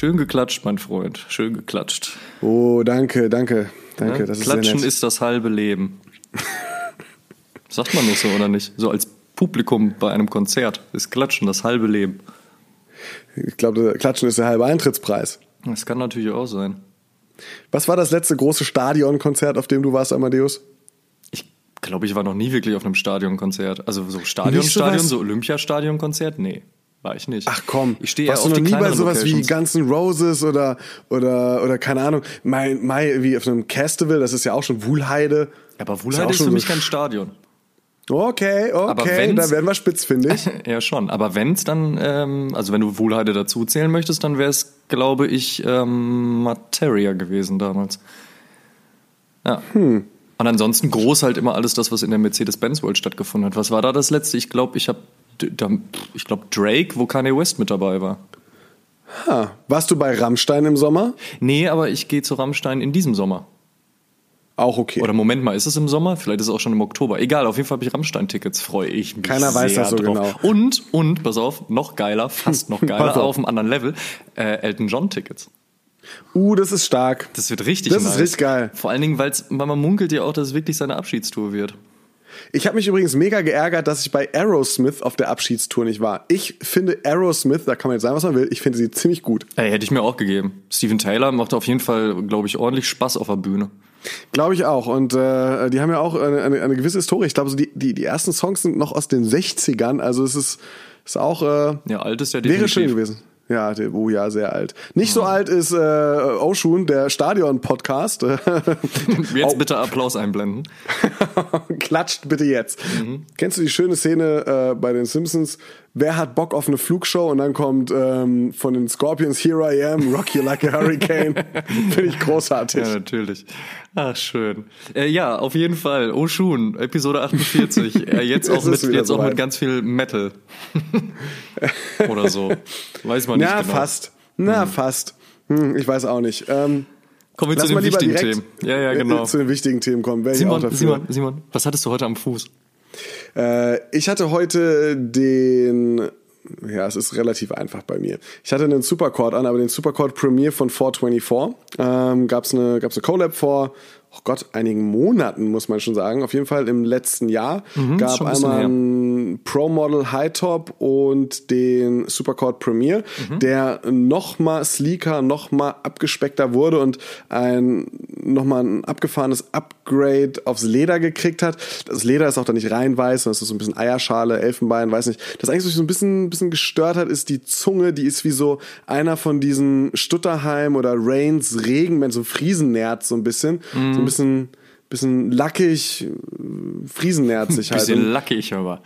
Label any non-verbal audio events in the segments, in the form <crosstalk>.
Schön geklatscht, mein Freund. Schön geklatscht. Oh, danke, danke, danke. Ja? Das ist Klatschen nett. ist das halbe Leben. <laughs> Sagt man nur so, oder nicht? So als Publikum bei einem Konzert ist Klatschen das halbe Leben. Ich glaube, Klatschen ist der halbe Eintrittspreis. Das kann natürlich auch sein. Was war das letzte große Stadionkonzert, auf dem du warst, Amadeus? Ich glaube, ich war noch nie wirklich auf einem Stadionkonzert. Also so Stadion, Stadion, so Olympiastadionkonzert? Nee, war ich nicht. Ach komm, ich stehe warst auf du noch nie bei sowas wie Locations. Guns N' Roses oder, oder, oder keine Ahnung, Mai, Mai, wie auf einem Festival, das ist ja auch schon Wuhlheide. Aber Ist ja Wuhlheide ist schon für so mich kein Stadion. Okay, okay, da werden wir spitzfindig. <laughs> Ja, schon. Aber wenn's dann, ähm, also wenn du Wuhlheide dazu zählen möchtest, dann wäre es, glaube ich, ähm, Materia gewesen damals. Ja. Hm. Und ansonsten groß halt immer alles das, was in der Mercedes-Benz World stattgefunden hat. Was war da das letzte? Ich glaube, ich habe, ich glaube Drake, wo Kanye West mit dabei war. Ha, warst du bei Rammstein im Sommer? Nee, aber ich gehe zu Rammstein in diesem Sommer. Auch okay. Oder Moment mal, ist es im Sommer? Vielleicht ist es auch schon im Oktober. Egal, auf jeden Fall habe ich Rammstein-Tickets, freue ich mich Keiner weiß das so drauf. genau. Und, und, pass auf, noch geiler, fast noch <laughs> geiler, auf. auf einem anderen Level, äh, Elton John-Tickets. Uh, das ist stark. Das wird richtig Das ist nice. richtig geil. Vor allen Dingen, weil's, weil man munkelt ja auch, dass es wirklich seine Abschiedstour wird. Ich habe mich übrigens mega geärgert, dass ich bei Aerosmith auf der Abschiedstour nicht war. Ich finde Aerosmith, da kann man jetzt sagen, was man will, ich finde sie ziemlich gut. Ey, hätte ich mir auch gegeben. Steven Taylor macht auf jeden Fall, glaube ich, ordentlich Spaß auf der Bühne. Glaube ich auch. Und äh, die haben ja auch eine, eine, eine gewisse Historie. Ich glaube, so die, die, die ersten Songs sind noch aus den 60ern. Also es ist, ist auch, äh, Ja, alt ist ja wäre definitiv. schön gewesen. Ja, der- oh ja, sehr alt. Nicht so alt ist äh, Oshun, der Stadion-Podcast. <laughs> Jetzt bitte Applaus einblenden. <laughs> Klatscht bitte jetzt. Mhm. Kennst du die schöne Szene äh, bei den Simpsons? Wer hat Bock auf eine Flugshow? Und dann kommt ähm, von den Scorpions Here I Am, Rock You Like a Hurricane. <laughs> Finde ich großartig. Ja, natürlich. Ach, schön. Äh, ja, auf jeden Fall. Oshun, Episode 48. <laughs> Äh, jetzt auch, mit, jetzt auch soweit. mit ganz viel Metal. <laughs> Oder so. Weiß man nicht Na, genau. fast. Na, fast. Hm, ich weiß auch nicht. Ähm, Kommen wir lass zu den wichtigen Themen. Ja, ja, genau. äh, zu den wichtigen Themen kommen. Auch Simon. Simon, Simon, was hattest du heute am Fuß? Äh, ich hatte heute den, ja, es ist relativ einfach bei mir. Ich hatte einen Supercord an, aber den Supercord Premiere von 424. Ähm, gab's eine, gab's eine Collab vor, oh Gott, einigen Monaten, muss man schon sagen. Auf jeden Fall im letzten Jahr. Gab Mhm, schon ein einmal einen Pro Model High Top und den Supercord Premiere, Mhm. der noch mal sleeker, noch mal abgespeckter wurde und ein noch mal ein abgefahrenes Upgrade aufs Leder gekriegt hat. Das Leder ist auch da nicht rein weiß, sondern es ist so ein bisschen Eierschale, Elfenbein, weiß nicht. Das eigentlich so ein bisschen, bisschen gestört hat, ist die Zunge, die ist wie so einer von diesen Stutterheim oder Reigns Regenmännern, so Friesennerz so ein bisschen. So ein bisschen, bisschen lackig, äh, friesennerzig <laughs> halt. Bisschen Und- lackig, aber.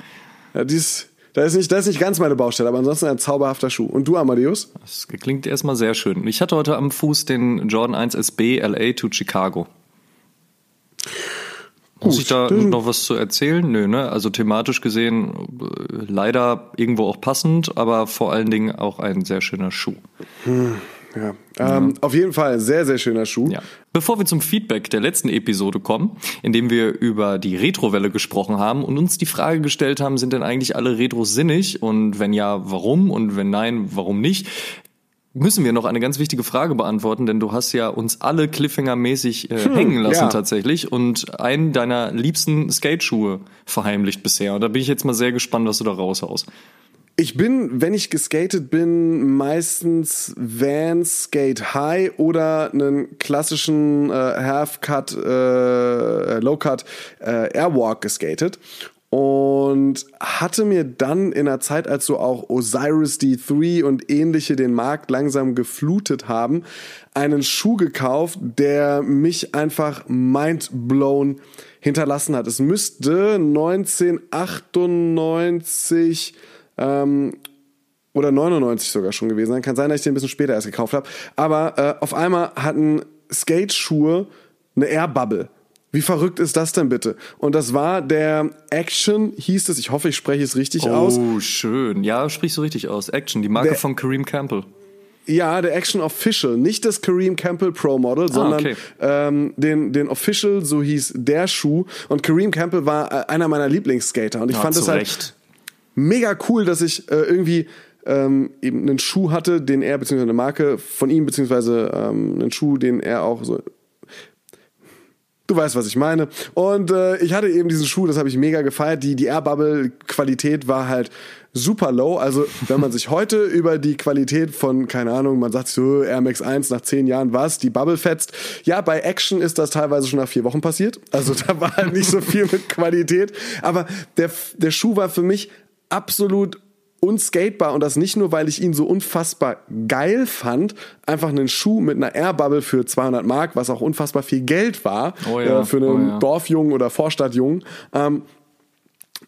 ja, dies, das ist nicht, das ist nicht ganz meine Baustelle, aber ansonsten ein zauberhafter Schuh. Und du, Amadeus? Das klingt erstmal sehr schön. Ich hatte heute am Fuß den Jordan 1 SB LA to Chicago. Muss Gut, ich da noch was zu erzählen? Nö, ne? Also thematisch gesehen äh, leider irgendwo auch passend, aber vor allen Dingen auch ein sehr schöner Schuh. Ja. Ähm, Auf jeden Fall sehr, sehr schöner Schuh. Ja. Bevor wir zum Feedback der letzten Episode kommen, in dem wir über die Retrowelle gesprochen haben und uns die Frage gestellt haben, sind denn eigentlich alle Retros sinnig und wenn ja, warum und wenn nein, warum nicht? Müssen wir noch eine ganz wichtige Frage beantworten, denn du hast ja uns alle Cliffhanger-mäßig äh, hängen lassen ja. tatsächlich und einen deiner liebsten Skateschuhe verheimlicht bisher. Und da bin ich jetzt mal sehr gespannt, was du da raushaust. Ich bin, wenn ich geskatet bin, meistens Vans Skate High oder einen klassischen äh, Half-Cut, äh, Low-Cut äh, Airwalk geskatet. und hatte mir dann in der Zeit, als so auch Osiris D3 und ähnliche den Markt langsam geflutet haben, einen Schuh gekauft, der mich einfach mindblown hinterlassen hat. Es müsste 1998 ähm, oder 99 sogar schon gewesen sein. Kann sein, dass ich den ein bisschen später erst gekauft habe. Aber äh, auf einmal hatten Skate-Schuhe eine Air Bubble. Wie verrückt ist das denn bitte? Und das war der Action, hieß es, ich hoffe, ich spreche es richtig oh, aus. Oh, schön. Ja, sprichst du richtig aus. Action, die Marke Der- von Kareem Campbell. Ja, der Action Official, nicht das Kareem Campbell Pro Model, sondern okay. ähm, den, den Official, so hieß der Schuh. Und Kareem Campbell war äh, einer meiner Lieblingsskater. Und ich Ja, fand es halt Recht. Mega cool, dass ich äh, irgendwie ähm, eben einen Schuh hatte, den er, beziehungsweise eine Marke von ihm, beziehungsweise ähm, einen Schuh, den er auch so Du weißt, was ich meine. Und äh, ich hatte eben diesen Schuh, das habe ich mega gefeiert. Die, die Air Bubble Qualität war halt super low. Also wenn man sich heute <laughs> über die Qualität von, keine Ahnung, man sagt so Air Max 1 nach zehn Jahren was, die Bubble fetzt. Ja, bei Action ist das teilweise schon nach vier Wochen passiert. Also da war halt nicht so viel mit Qualität. Aber der, der Schuh war für mich absolut unskatebar und das nicht nur, weil ich ihn so unfassbar geil fand, einfach einen Schuh mit einer Airbubble für 200 Mark, was auch unfassbar viel Geld war Oh ja, äh, für einen oh ja. Dorfjungen oder Vorstadtjungen. Ähm,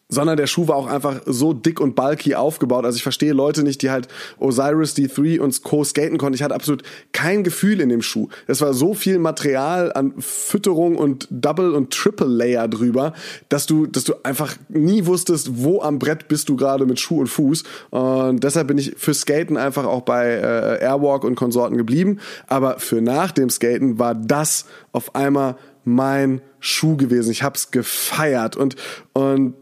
sondern der Schuh war auch einfach so dick und bulky aufgebaut. Also ich verstehe Leute nicht, die halt Osiris D3 und Co. skaten konnten. Ich hatte absolut kein Gefühl in dem Schuh. Es war so viel Material an Fütterung und Double und Triple Layer drüber, dass du, dass du einfach nie wusstest, wo am Brett bist du gerade mit Schuh und Fuß. Und deshalb bin ich für Skaten einfach auch bei äh, Airwalk und Konsorten geblieben. Aber für nach dem Skaten war das auf einmal mein Schuh gewesen. Ich hab's gefeiert und und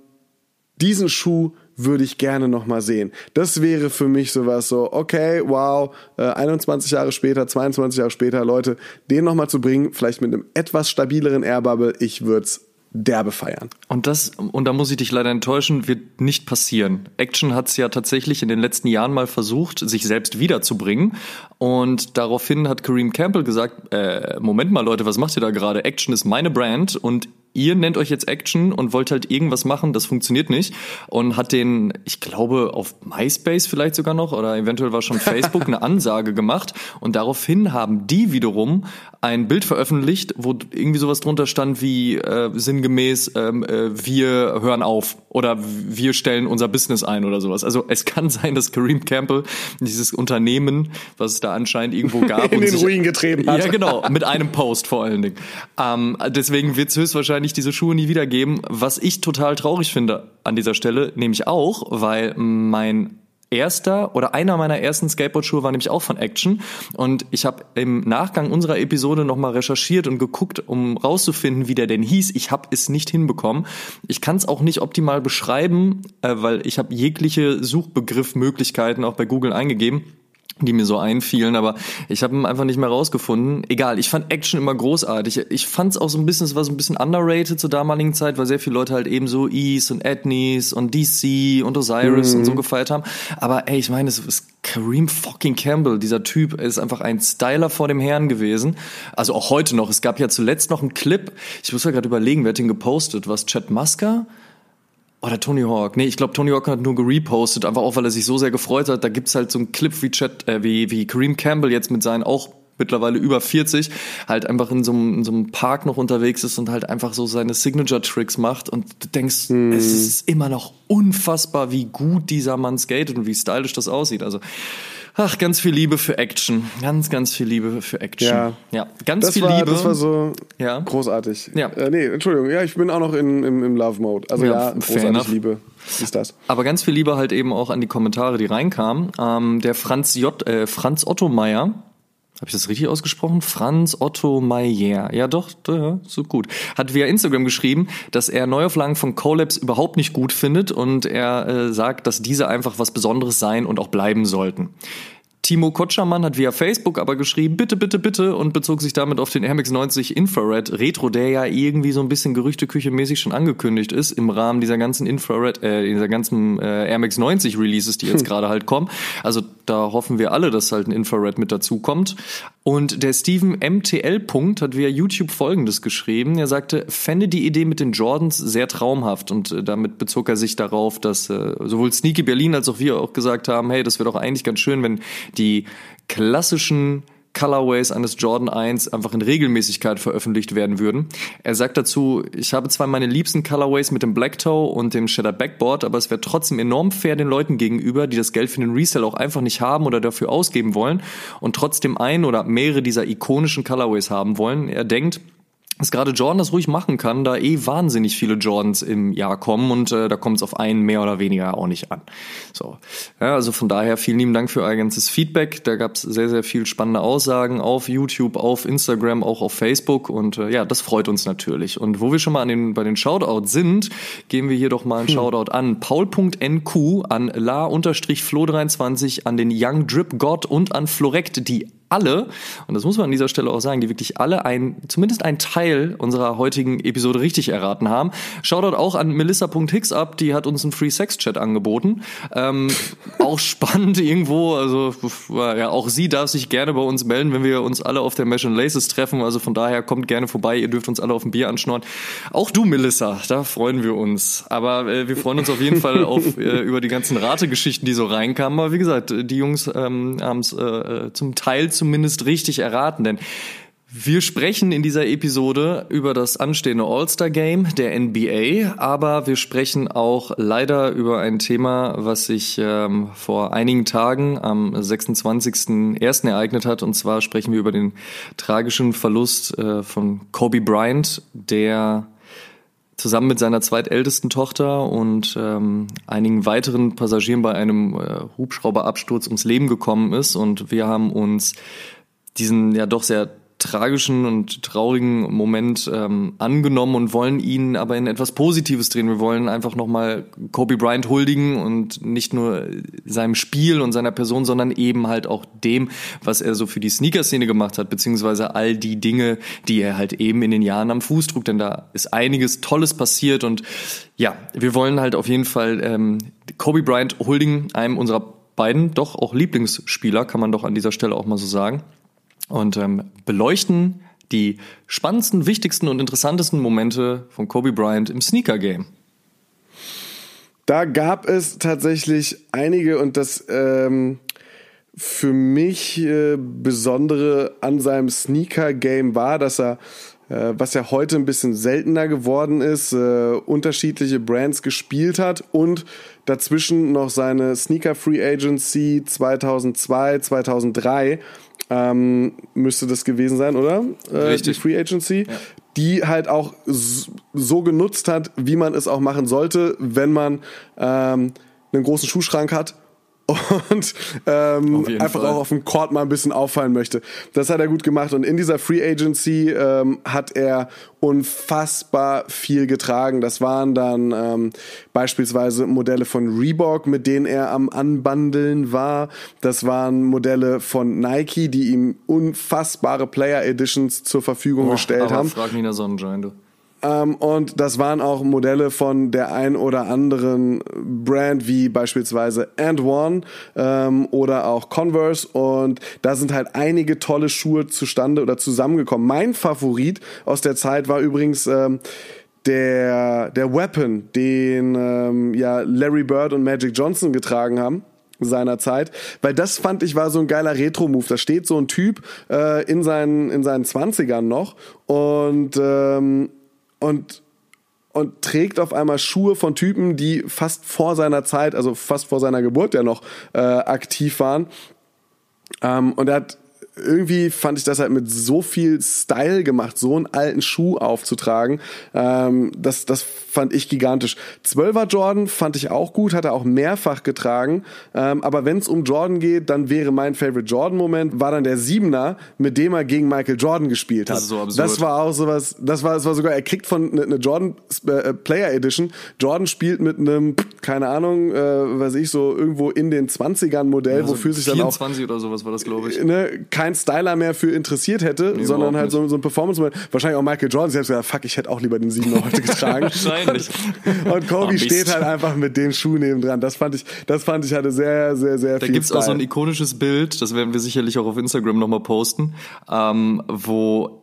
diesen Schuh würde ich gerne noch mal sehen. Das wäre für mich sowas so, okay, wow, äh, 21 Jahre später, 22 Jahre später, Leute, den noch mal zu bringen, vielleicht mit einem etwas stabileren Airbubble, ich würde es derbe feiern. Und das, und da muss ich dich leider enttäuschen, wird nicht passieren. Action hat es ja tatsächlich in den letzten Jahren mal versucht, sich selbst wiederzubringen. Und daraufhin hat Kareem Campbell gesagt, äh, Moment mal Leute, was macht ihr da gerade? Action ist meine Brand und ihr nennt euch jetzt Action und wollt halt irgendwas machen, das funktioniert nicht. Und hat den, ich glaube, auf MySpace vielleicht sogar noch oder eventuell war schon <laughs> Facebook eine Ansage gemacht. Und daraufhin haben die wiederum ein Bild veröffentlicht, wo irgendwie sowas drunter stand wie äh, sinngemäß, ähm, äh, wir hören auf oder wir stellen unser Business ein oder sowas. Also es kann sein, dass Kareem Campbell dieses Unternehmen, was es da anscheinend irgendwo gab, <laughs> In und den sich- Ruin getrieben hat. Ja, genau, mit einem Post vor allen Dingen. Ähm, deswegen wird es höchstwahrscheinlich diese Schuhe nie wieder geben, was ich total traurig finde an dieser Stelle, nämlich auch, weil mein erster oder einer meiner ersten Skateboard-Schuhe war nämlich auch von Action und ich habe im Nachgang unserer Episode nochmal recherchiert und geguckt, um rauszufinden, wie der denn hieß. Ich habe es nicht hinbekommen. Ich kann es auch nicht optimal beschreiben, äh, weil ich habe jegliche Suchbegriffmöglichkeiten auch bei Google eingegeben die mir so einfielen, aber ich habe ihn einfach nicht mehr rausgefunden. Egal, ich fand Action immer großartig. Ich fand es auch so ein bisschen, es war so ein bisschen underrated zur damaligen Zeit, weil sehr viele Leute halt eben so Ease und Ethnies und DC und Osiris und so gefeiert haben. Aber ey, ich meine, es ist Kareem fucking Campbell, dieser Typ ist einfach ein Styler vor dem Herrn gewesen. Also auch heute noch. Es gab ja zuletzt noch einen Clip, ich muss ja gerade überlegen, wer hat den gepostet? Was Chad Musker? Oder Tony Hawk. Nee, ich glaube, Tony Hawk hat nur gerepostet, einfach auch, weil er sich so sehr gefreut hat. Da gibt's halt so einen Clip wie, Chad, äh, wie, wie Kareem Campbell jetzt mit seinen auch mittlerweile über 40, halt einfach in so, einem, in so einem Park noch unterwegs ist und halt einfach so seine Signature-Tricks macht. Und du denkst, es ist immer noch unfassbar, wie gut dieser Mann skatet und wie stylisch das aussieht. Also, ach, ganz viel Liebe für Action. Ganz, ganz viel Liebe für Action. Ja. ja ganz Das viel war, Liebe. das war so Ja. großartig. Ja. Äh, nee, Entschuldigung, ja, ich bin auch noch in, im, im Love-Mode. Also Ja, ja, großartig enough. Liebe ist das. Aber ganz viel Liebe halt eben auch an die Kommentare, die reinkamen. Ähm, der Franz J, äh, Franz Otto Meier, habe ich das richtig ausgesprochen? Franz Otto Meier. Ja, doch, ja, so gut. Hat via Instagram geschrieben, dass er Neuauflagen von Collabs überhaupt nicht gut findet und er äh, sagt, dass diese einfach was Besonderes sein und auch bleiben sollten. Timo Kotschermann hat via Facebook aber geschrieben, bitte, bitte, bitte und bezog sich damit auf den Air Max 90 Infrared Retro, der ja irgendwie so ein bisschen Gerüchteküche-mäßig schon angekündigt ist im Rahmen dieser ganzen Infrared, äh, dieser ganzen äh, Air Max 90 Releases, die jetzt <laughs> gerade halt kommen. Also da hoffen wir alle, dass halt ein Infrared mit dazu kommt. Und der Steven MTL. Punkt hat via YouTube folgendes geschrieben. Er sagte, fände die Idee mit den Jordans sehr traumhaft und äh, damit bezog er sich darauf, dass äh, sowohl Sneaky Berlin als auch wir auch gesagt haben, hey, das wäre doch eigentlich ganz schön, wenn die klassischen Colorways eines Jordan 1 einfach in Regelmäßigkeit veröffentlicht werden würden. Er sagt dazu, ich habe zwar meine liebsten Colorways mit dem Black Toe und dem Shadow Backboard, aber es wäre trotzdem enorm fair den Leuten gegenüber, die das Geld für den Resell auch einfach nicht haben oder dafür ausgeben wollen und trotzdem ein oder mehrere dieser ikonischen Colorways haben wollen. Er denkt, dass gerade Jordan das ruhig machen kann, da eh wahnsinnig viele Jordans im Jahr kommen und äh, da kommt es auf einen mehr oder weniger auch nicht an. So, ja, also von daher vielen lieben Dank für euer ganzes Feedback. Da gab es sehr, sehr viel spannende Aussagen auf YouTube, auf Instagram, auch auf Facebook und äh, ja, das freut uns natürlich. Und wo wir schon mal an den, bei den Shoutouts sind, geben wir hier doch mal einen hm. Shoutout an Paul.nq, an la-flo23, an den Young Drip God und an Florect, die alle, und das muss man an dieser Stelle auch sagen, die wirklich alle ein, zumindest ein Teil unserer heutigen Episode richtig erraten haben. Shoutout auch an Melissa.hicks ab, die hat uns einen Free Sex Chat angeboten. Ähm, <laughs> auch spannend irgendwo, also ja, auch sie darf sich gerne bei uns melden, wenn wir uns alle auf der Mesh and Laces treffen. Also von daher kommt gerne vorbei, ihr dürft uns alle auf ein Bier anschnorren. Auch du, Melissa, da freuen wir uns. Aber äh, wir freuen uns auf jeden Fall <laughs> auf äh, über die ganzen Rategeschichten, die so reinkamen. Aber wie gesagt, die Jungs ähm, haben es äh, zum Teil zumindest richtig erraten, denn wir sprechen in dieser Episode über das anstehende All-Star-Game der NBA, aber wir sprechen auch leider über ein Thema, was sich ähm, vor einigen Tagen am 26.01. ereignet hat. Und zwar sprechen wir über den tragischen Verlust äh, von Kobe Bryant, der zusammen mit seiner zweitältesten Tochter und ähm, einigen weiteren Passagieren bei einem äh, Hubschrauberabsturz ums Leben gekommen ist. Und wir haben uns diesen ja doch sehr tragischen und traurigen Moment ähm, angenommen und wollen ihn aber in etwas Positives drehen. Wir wollen einfach nochmal Kobe Bryant huldigen und nicht nur seinem Spiel und seiner Person, sondern eben halt auch dem, was er so für die Sneaker-Szene gemacht hat, beziehungsweise all die Dinge, die er halt eben in den Jahren am Fuß trug. Denn da ist einiges Tolles passiert und ja, wir wollen halt auf jeden Fall ähm, Kobe Bryant huldigen, einem unserer beiden doch auch Lieblingsspieler, kann man doch an dieser Stelle auch mal so sagen und ähm, beleuchten die spannendsten, wichtigsten und interessantesten Momente von Kobe Bryant im Sneaker-Game. Da gab es tatsächlich einige und das ähm, für mich äh, Besondere an seinem Sneaker-Game war, dass er was ja heute ein bisschen seltener geworden ist, äh, unterschiedliche Brands gespielt hat und dazwischen noch seine Sneaker Free Agency 2002, 2003 ähm, müsste das gewesen sein, oder? Äh, Richtig. Die Free Agency. Ja. Die halt auch so genutzt hat, wie man es auch machen sollte, wenn man ähm, einen großen Schuhschrank hat und ähm, einfach Fall. auch auf dem Court mal ein bisschen auffallen möchte. Das hat er gut gemacht und in dieser Free Agency ähm, hat er unfassbar viel getragen. Das waren dann ähm, beispielsweise Modelle von Reebok, mit denen er am Anbandeln war. Das waren Modelle von Nike, die ihm unfassbare Player Editions zur Verfügung Boah, gestellt haben. Frag Nina Sonnenschein, du. Ähm, und das waren auch Modelle von der ein oder anderen Brand, wie beispielsweise And One ähm, oder auch Converse. Und da sind halt einige tolle Schuhe zustande oder zusammengekommen. Mein Favorit aus der Zeit war übrigens ähm, der, der Weapon, den ähm, ja Larry Bird und Magic Johnson getragen haben seiner weil das fand ich war so ein geiler Retro-Move. Da steht so ein Typ äh, in seinen in seinen Zwanzigern noch und ähm, und und trägt auf einmal Schuhe von Typen, die fast vor seiner Zeit, also fast vor seiner Geburt ja noch äh, aktiv waren. Ähm, und er hat irgendwie fand ich das halt mit so viel Style gemacht, so einen alten Schuh aufzutragen. Ähm, das, das fand ich gigantisch. 12er Jordan fand ich auch gut, hat er auch mehrfach getragen. Ähm, aber wenn es um Jordan geht, dann wäre mein Favorite Jordan-Moment, war dann der Siebener, mit dem er gegen Michael Jordan gespielt hat. Das, ist so absurd. das war auch sowas, das war, das war sogar, er kriegt von eine ne Jordan äh, Player Edition, Jordan spielt mit einem keine Ahnung, äh, weiß ich, so irgendwo in den 20ern Modell, Ja, wofür so sich dann auch 24 oder sowas war das, glaube ich. ne, kein Styler mehr für interessiert hätte, Nee, sondern halt so, so ein performance -Modell. Wahrscheinlich auch Michael Jordan selbst gesagt, fuck, ich hätte auch lieber den 7er heute getragen. <laughs> Wahrscheinlich. Und Kobe Oh, steht halt einfach mit dem Schuh nebendran. Das fand ich, das fand ich hatte sehr, sehr, sehr Da viel gibt's auch so ein ikonisches Bild, das werden wir sicherlich auch auf Instagram nochmal posten, ähm, wo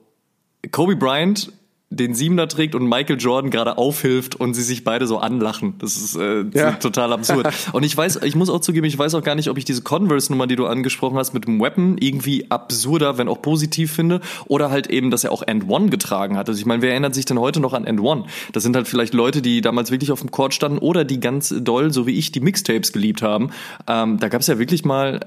Kobe Bryant den Siebener trägt und Michael Jordan gerade aufhilft und sie sich beide so anlachen. Das ist äh, Ja. total absurd. <laughs> Und ich weiß, ich muss auch zugeben, ich weiß auch gar nicht, ob ich diese Converse-Nummer, die du angesprochen hast, mit dem Weapon irgendwie absurder, wenn auch positiv finde, oder halt eben, dass er auch End One getragen hat. Also ich meine, wer erinnert sich denn heute noch an End One? Das sind halt vielleicht Leute, die damals wirklich auf dem Court standen oder die ganz doll, so wie ich, die Mixtapes geliebt haben. Ähm, da gab's ja wirklich mal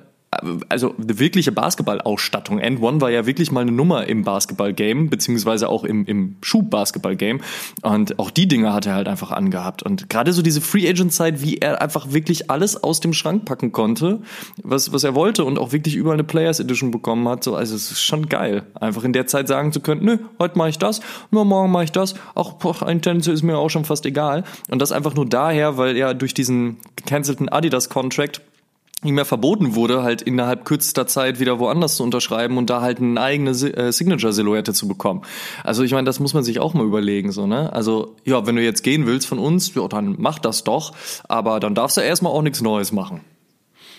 also eine wirkliche Basketballausstattung. End One war ja wirklich mal eine Nummer im Basketball-Game, beziehungsweise auch im, im Schub-Basketball-Game. Und auch die Dinge hat er halt einfach angehabt. Und gerade so diese Free Agent-Zeit, wie er einfach wirklich alles aus dem Schrank packen konnte, was, was er wollte und auch wirklich überall eine Players Edition bekommen hat, so, also es ist schon geil. Einfach in der Zeit sagen zu können, nö, heute mache ich das, nur morgen mache ich das, auch boah, ein Tennis ist mir auch schon fast egal. Und das einfach nur daher, weil er durch diesen gecancelten Adidas-Contract ihm ja verboten wurde, halt innerhalb kürzester Zeit wieder woanders zu unterschreiben und da halt eine eigene äh, Signature-Silhouette zu bekommen. Also ich meine, das muss man sich auch mal überlegen, so, ne? Also, ja, wenn du jetzt gehen willst von uns, ja, dann mach das doch, aber dann darfst du erstmal auch nichts Neues machen.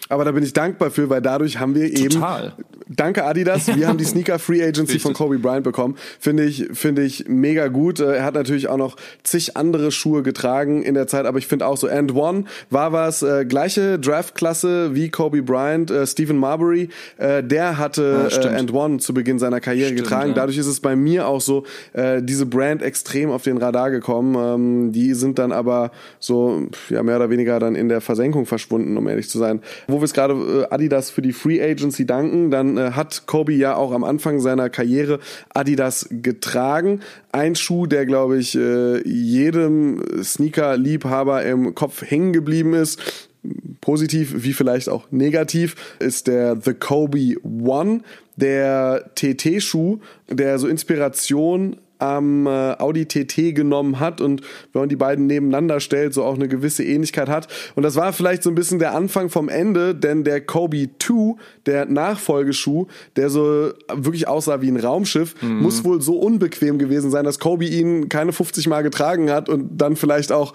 Aber da bin ich dankbar für, weil dadurch haben wir Total. eben. Danke Adidas, wir haben die <laughs> Sneaker Free Agency von. Kobe Bryant bekommen. Finde ich, finde ich mega gut. Äh, Er hat natürlich auch noch zig andere Schuhe getragen in der Zeit, aber ich finde auch so And One war was, äh, gleiche Draftklasse wie Kobe Bryant, äh, Stephen Marbury, äh, der hatte Ja, äh, And One zu Beginn seiner Karriere Stimmt, getragen. Dadurch ist es bei mir auch so, äh, diese Brand extrem auf den Radar gekommen. Ähm, die sind dann aber so, ja, mehr oder weniger dann in der Versenkung verschwunden, um ehrlich zu sein. Wo wir es gerade äh, Adidas für die Free Agency danken, dann äh, hat Kobe ja auch am Anfang seiner Karriere Adidas getragen. Ein Schuh, der, glaube ich, äh, jedem Sneaker-Liebhaber im Kopf hängen geblieben ist positiv wie vielleicht auch negativ, ist der The Kobe One, der TT-Schuh, der so Inspiration am äh, Audi TT genommen hat und wenn man die beiden nebeneinander stellt, so auch eine gewisse Ähnlichkeit hat. Und das war vielleicht so ein bisschen der Anfang vom Ende, denn der Kobe 2, der Nachfolgeschuh, der so wirklich aussah wie ein Raumschiff, muss wohl so unbequem gewesen sein, dass Kobe ihn keine 50 Mal getragen hat und dann vielleicht auch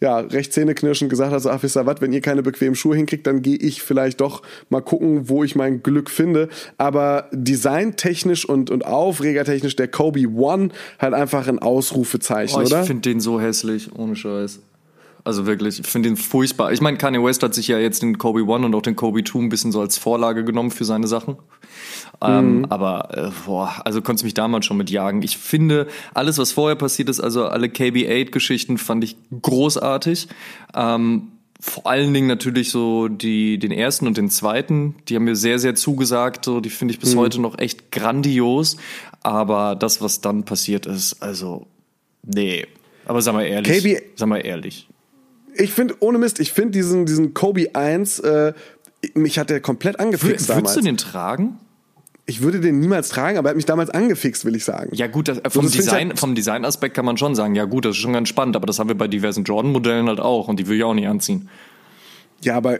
ja, recht zähneknirschend gesagt hat, so, ach, wisst ihr was, wenn ihr keine bequemen Schuhe hinkriegt, dann gehe ich vielleicht doch mal gucken, wo ich mein Glück finde. Aber designtechnisch und, und aufregertechnisch der Kobe One halt einfach ein Ausrufezeichen, Oh, ich oder? finde den so hässlich, ohne Scheiß. Also wirklich, ich finde den furchtbar. Ich meine, Kanye West hat sich ja jetzt den Kobe One und auch den Kobe Two ein bisschen so als Vorlage genommen für seine Sachen. Ähm, aber äh, boah, also konntest mich damals schon mit jagen. Ich finde, alles, was vorher passiert ist, also alle KB8-Geschichten, fand ich großartig. Ähm, vor allen Dingen natürlich so die, den ersten und den zweiten, die haben mir sehr, sehr zugesagt. So, die finde ich bis heute noch echt grandios. Aber das, was dann passiert ist, also, nee. Aber sag mal ehrlich. KB sag mal ehrlich. Ich finde, ohne Mist, ich finde diesen, diesen Kobe 1, äh, mich hat der komplett angefixt Würdest damals. du den tragen? ich würde den niemals tragen, aber er hat mich damals angefixt, will ich sagen. Ja gut, das, äh, vom, ich Design, halt- vom Designaspekt kann man schon sagen, ja gut, das ist schon ganz spannend, aber das haben wir bei diversen Jordan-Modellen halt auch und die will ich auch nicht anziehen. Ja, aber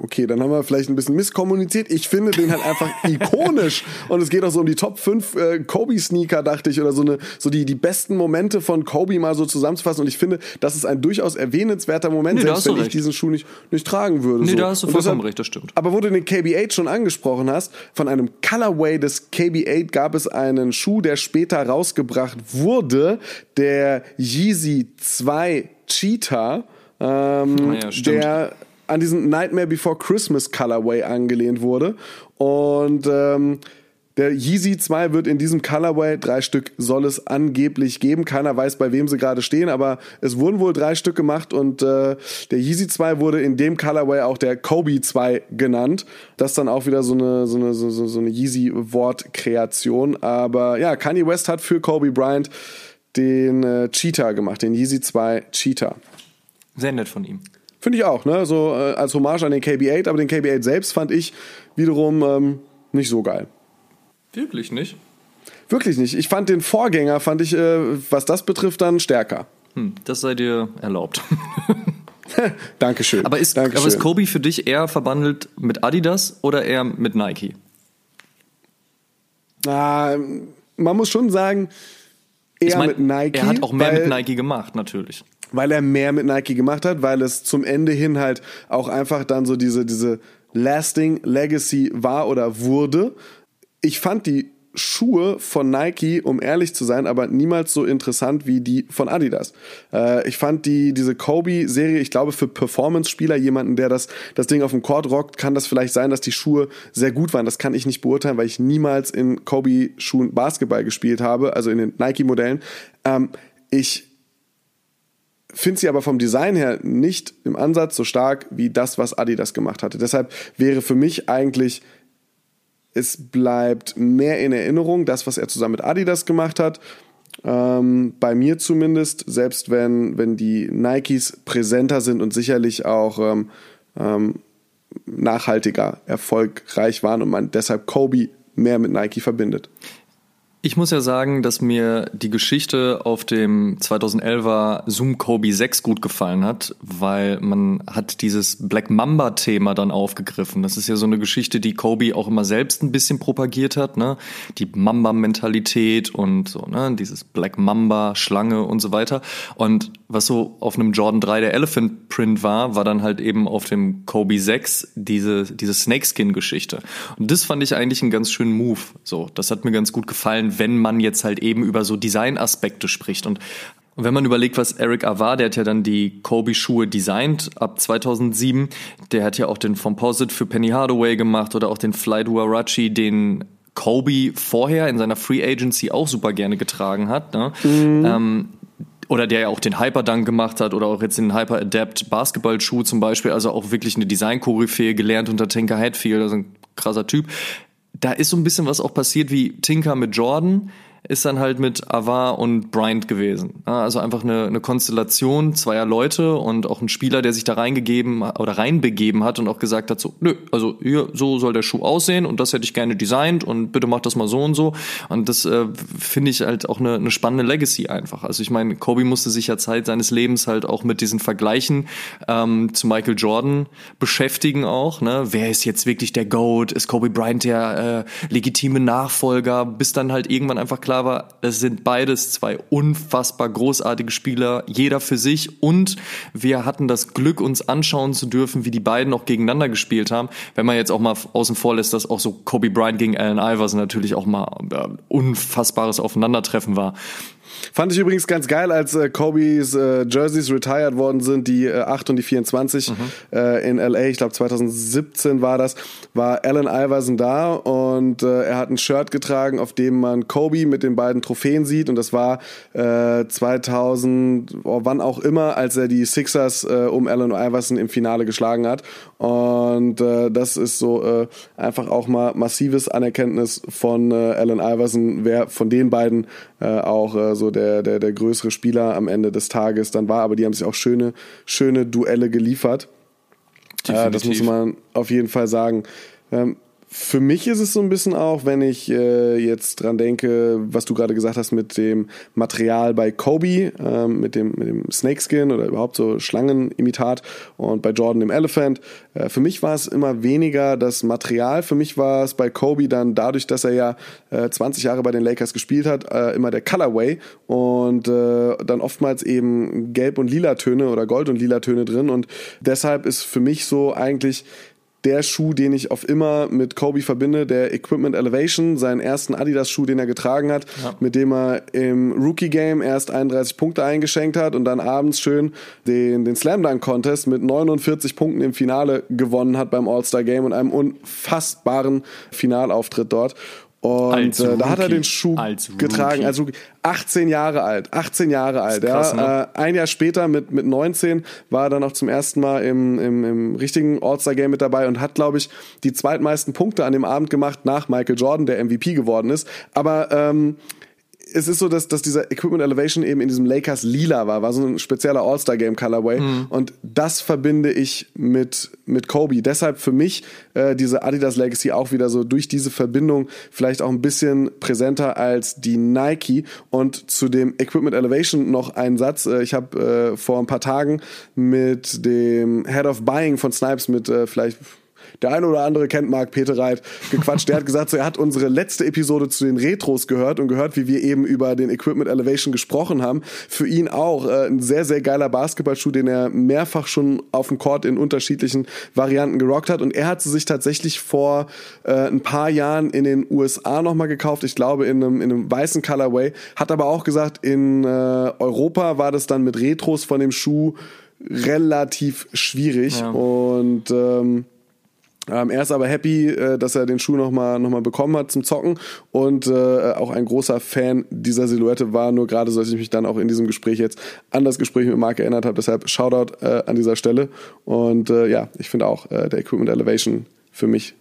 okay, dann haben wir vielleicht ein bisschen misskommuniziert. Ich finde den halt einfach <laughs> ikonisch. Und es geht auch so um die Top 5 äh, Kobe-Sneaker, dachte ich, oder so eine, so die, die besten Momente von Kobe mal so zusammenzufassen. Und ich finde, das ist ein durchaus erwähnenswerter Moment, Nee, selbst wenn ich recht. diesen Schuh nicht, nicht tragen würde. Nee, so. da hast du vollkommen recht, das stimmt. Aber wo du den KB8 schon angesprochen hast, von einem Colorway des KB8 gab es einen Schuh, der später rausgebracht wurde, der Yeezy 2 Cheetah, ähm, Ja, stimmt. der an diesen Nightmare Before Christmas Colorway angelehnt wurde. Und ähm, der Yeezy 2 wird in diesem Colorway, drei Stück soll es angeblich geben. Keiner weiß, bei wem sie gerade stehen, aber es wurden wohl drei Stück gemacht und äh, der Yeezy 2 wurde in dem Colorway auch der Kobe 2 genannt. Das ist dann auch wieder so eine, so eine, so, so eine Yeezy-Wortkreation. Aber ja, Kanye West hat für Kobe Bryant den äh, Cheetah gemacht, den Yeezy 2 Cheetah. Sehr nett von ihm. Finde ich auch, ne? So äh, als Hommage an den KB8, aber den KB8 selbst fand ich wiederum ähm, nicht so geil. Wirklich nicht? Wirklich nicht. Ich fand den Vorgänger, fand ich, äh, was das betrifft, dann stärker. Hm, das sei dir erlaubt. <laughs> Dankeschön. Aber ist, Dankeschön. aber ist Kobe für dich eher verbandelt mit Adidas oder eher mit Nike? Ah, man muss schon sagen, eher Ich mein, mit Nike. Er hat auch mehr mit Nike gemacht, natürlich. Weil er mehr mit Nike gemacht hat, weil es zum Ende hin halt auch einfach dann so diese, diese lasting Legacy war oder wurde. Ich fand die Schuhe von Nike, um ehrlich zu sein, aber niemals so interessant wie die von Adidas. Äh, ich fand die, diese Kobe-Serie, ich glaube, für Performance-Spieler, jemanden, der das, das Ding auf dem Court rockt, kann das vielleicht sein, dass die Schuhe sehr gut waren. Das kann ich nicht beurteilen, weil ich niemals in Kobe-Schuhen Basketball gespielt habe, also in den Nike-Modellen. Ähm, ich finde sie aber vom Design her nicht im Ansatz so stark wie das, was Adidas gemacht hatte. Deshalb wäre für mich eigentlich es bleibt mehr in Erinnerung, das, was er zusammen mit Adidas gemacht hat. Ähm, bei mir zumindest, selbst wenn, wenn die Nikes präsenter sind und sicherlich auch ähm, ähm, nachhaltiger erfolgreich waren und man deshalb Kobe mehr mit Nike verbindet. Ich muss ja sagen, dass mir die Geschichte auf dem 2011er Zoom Kobe 6 gut gefallen hat, weil man hat dieses Black Mamba Thema dann aufgegriffen. Das ist ja so eine Geschichte, die Kobe auch immer selbst ein bisschen propagiert hat, ne? Die Mamba Mentalität und so, ne? Dieses Black Mamba Schlange und so weiter. Und was so auf einem Jordan 3 der Elephant Print war, war dann halt eben auf dem Kobe 6 diese diese Snakeskin Geschichte. Und das fand ich eigentlich einen ganz schönen Move. So, das hat mir ganz gut gefallen wenn man jetzt halt eben über so Designaspekte spricht. Und und wenn man überlegt, was Eric Avar, der hat ja dann die Kobe-Schuhe designt ab 2007, der hat ja auch den Composite für Penny Hardaway gemacht oder auch den Fly Duarachi, den Kobe vorher in seiner Free Agency auch super gerne getragen hat. Ne? Mhm. Ähm, oder der ja auch den Hyperdunk gemacht hat oder auch jetzt den Hyper Adapt Basketballschuh zum Beispiel, also auch wirklich eine Design-Koryphäe gelernt unter Tinker Hatfield, also ein krasser Typ da ist so ein bisschen was auch passiert wie Tinker mit Jordan ist dann halt mit Avar und Bryant gewesen. Also einfach eine, eine Konstellation zweier Leute und auch ein Spieler, der sich da reingegeben oder reinbegeben hat und auch gesagt hat, so, nö, also hier, so soll der Schuh aussehen und das hätte ich gerne designt und bitte mach das mal so und so. Und das äh, finde ich halt auch eine, eine spannende Legacy einfach. Also ich meine, Kobe musste sich ja Zeit seines Lebens halt auch mit diesen Vergleichen ähm, zu Michael Jordan beschäftigen auch. Ne? Wer ist jetzt wirklich der GOAT? Ist Kobe Bryant der äh, legitime Nachfolger? Bis dann halt irgendwann einfach klar war, es sind beides zwei unfassbar großartige Spieler, jeder für sich. Und wir hatten das Glück, uns anschauen zu dürfen, wie die beiden auch gegeneinander gespielt haben. Wenn man jetzt auch mal außen vor lässt, dass auch so Kobe Bryant gegen Allen Iverson natürlich auch mal äh, unfassbares Aufeinandertreffen war. Fand ich übrigens ganz geil, als äh, Kobe's äh, Jerseys retired worden sind, die äh, 8 und die 24 mhm. äh, in LA, ich glaube 2017 war das, war Allen Iverson da und äh, er hat ein Shirt getragen, auf dem man Kobe mit den beiden Trophäen sieht und das war äh, 2000, oh, wann auch immer, als er die Sixers äh, um Allen Iverson im Finale geschlagen hat und äh, das ist so äh, einfach auch mal massives Anerkenntnis von äh, Allen Iverson, wer von den beiden äh, auch äh, so der, der, der größere Spieler am Ende des Tages dann war. Aber die haben sich auch schöne, schöne Duelle geliefert. Äh, das muss man auf jeden Fall sagen. Ähm, für mich ist es so ein bisschen auch, wenn ich äh, jetzt dran denke, was du gerade gesagt hast mit dem Material bei Kobe, ähm, mit, dem, mit dem Snakeskin oder überhaupt so Schlangenimitat und bei Jordan dem Elephant. Äh, für mich war es immer weniger das Material. Für mich war es bei Kobe dann dadurch, dass er ja äh, 20 Jahre bei den Lakers gespielt hat, äh, immer der Colorway und äh, dann oftmals eben Gelb- und Lila-Töne oder Gold- und Lila-Töne drin. Und deshalb ist für mich so eigentlich der Schuh, den ich auf immer mit Kobe verbinde, der Equipment Elevation, seinen ersten Adidas-Schuh, den er getragen hat, ja. mit dem er im Rookie-Game erst 31 Punkte eingeschenkt hat und dann abends schön den, den Slam Dunk Contest mit 49 Punkten im Finale gewonnen hat beim All-Star-Game und einem unfassbaren Finalauftritt dort. Und äh, da hat er den Schuh als getragen, also 18 Jahre alt, 18 Jahre alt. Krass, ja. Ne? Äh, ein Jahr später mit, mit 19 war er dann auch zum ersten Mal im, im, im richtigen All-Star-Game mit dabei und hat, glaube ich, die zweitmeisten Punkte an dem Abend gemacht nach Michael Jordan, der MVP geworden ist. Aber ähm, es ist so, dass, dass dieser Equipment Elevation eben in diesem Lakers lila war, war so ein spezieller All-Star-Game Colorway. Mhm. Und das verbinde ich mit, mit Kobe. Deshalb für mich äh, diese Adidas Legacy auch wieder so durch diese Verbindung vielleicht auch ein bisschen präsenter als die Nike. Und zu dem Equipment Elevation noch ein Satz. Äh, ich habe äh, vor ein paar Tagen mit dem Head of Buying von Snipes, mit äh, vielleicht der eine oder andere kennt Marc Petereit, gequatscht. Der hat gesagt, so, er hat unsere letzte Episode zu den Retros gehört und gehört, wie wir eben über den Equipment Elevation gesprochen haben. Für ihn auch äh, ein sehr, sehr geiler Basketballschuh, den er mehrfach schon auf dem Court in unterschiedlichen Varianten gerockt hat. Und er hat sie sich tatsächlich vor äh, ein paar Jahren in den USA nochmal gekauft. Ich glaube, in einem, in einem weißen Colorway. Hat aber auch gesagt, in äh, Europa war das dann mit Retros von dem Schuh relativ schwierig. Ja. Und ähm, ähm, er ist aber happy, äh, dass er den Schuh nochmal noch mal bekommen hat zum Zocken und äh, auch ein großer Fan dieser Silhouette war. Nur gerade, so dass ich mich dann auch in diesem Gespräch jetzt an das Gespräch mit Marc erinnert habe. Deshalb Shoutout äh, an dieser Stelle. Und äh, ja, ich finde auch äh, der Equipment Elevation für mich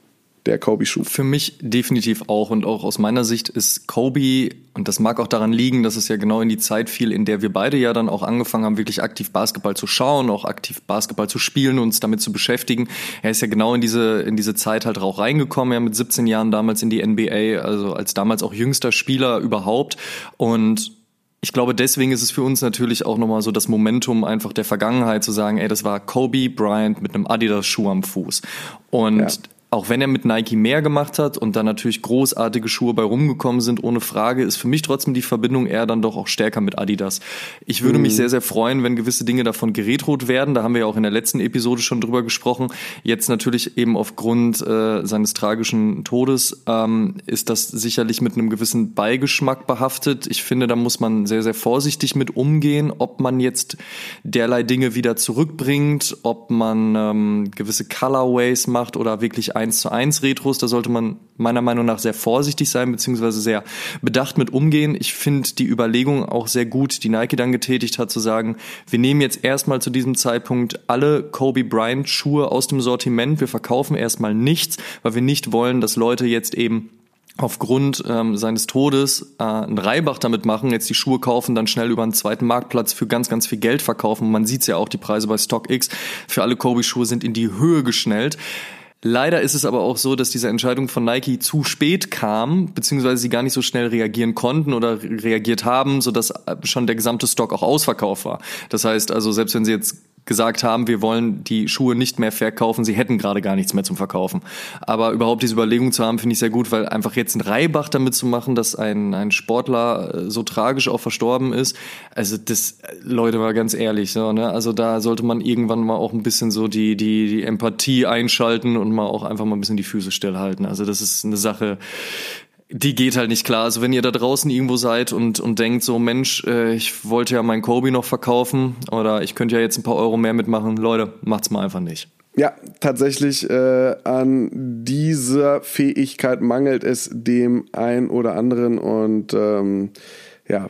der Kobe-Schuh. Für mich definitiv auch und auch aus meiner Sicht ist Kobe, und das mag auch daran liegen, dass es ja genau in die Zeit fiel, in der wir beide ja dann auch angefangen haben, wirklich aktiv Basketball zu schauen, auch aktiv Basketball zu spielen, uns damit zu beschäftigen. Er ist ja genau in diese, in diese Zeit halt auch reingekommen, ja mit 17 Jahren damals in die NBA, also als damals auch jüngster Spieler überhaupt und ich glaube, deswegen ist es für uns natürlich auch nochmal so das Momentum einfach der Vergangenheit zu sagen, ey, das war Kobe Bryant mit einem Adidas-Schuh am Fuß. Und ja auch wenn er mit Nike mehr gemacht hat und da natürlich großartige Schuhe bei rumgekommen sind, ohne Frage, ist für mich trotzdem die Verbindung eher dann doch auch stärker mit Adidas. Ich würde mhm. mich sehr, sehr freuen, wenn gewisse Dinge davon geretrot werden. Da haben wir ja auch in der letzten Episode schon drüber gesprochen. Jetzt natürlich eben aufgrund äh, seines tragischen Todes ähm, ist das sicherlich mit einem gewissen Beigeschmack behaftet. Ich finde, da muss man sehr, sehr vorsichtig mit umgehen, ob man jetzt derlei Dinge wieder zurückbringt, ob man ähm, gewisse Colorways macht oder wirklich 1 zu 1 Retros. Da sollte man meiner Meinung nach sehr vorsichtig sein, beziehungsweise sehr bedacht mit umgehen. Ich finde die Überlegung auch sehr gut, die Nike dann getätigt hat, zu sagen, wir nehmen jetzt erstmal zu diesem Zeitpunkt alle Kobe Bryant Schuhe aus dem Sortiment. Wir verkaufen erstmal nichts, weil wir nicht wollen, dass Leute jetzt eben aufgrund ähm, seines Todes äh, einen Reibach damit machen, jetzt die Schuhe kaufen, dann schnell über einen zweiten Marktplatz für ganz, ganz viel Geld verkaufen. Man sieht's ja auch, die Preise bei StockX für alle Kobe-Schuhe sind in die Höhe geschnellt. Leider ist es aber auch so, dass diese Entscheidung von Nike zu spät kam, beziehungsweise sie gar nicht so schnell reagieren konnten oder reagiert haben, sodass schon der gesamte Stock auch ausverkauft war. Das heißt also, selbst wenn sie jetzt gesagt haben, wir wollen die Schuhe nicht mehr verkaufen, sie hätten gerade gar nichts mehr zum Verkaufen. Aber überhaupt diese Überlegung zu haben, finde ich sehr gut, weil einfach jetzt ein Reibach damit zu machen, dass ein, ein Sportler äh, so tragisch auch verstorben ist, also das, Leute, war ganz ehrlich, so, ne? Also da sollte man irgendwann mal auch ein bisschen so die, die, die Empathie einschalten und mal auch einfach mal ein bisschen die Füße stillhalten. Also das ist eine Sache, die geht halt nicht klar. Also wenn ihr da draußen irgendwo seid und, und denkt so, Mensch, äh, ich wollte ja meinen Kobe noch verkaufen oder ich könnte ja jetzt ein paar Euro mehr mitmachen, Leute, macht's mal einfach nicht. Ja, tatsächlich äh, an dieser Fähigkeit mangelt es dem ein oder anderen und ähm, ja,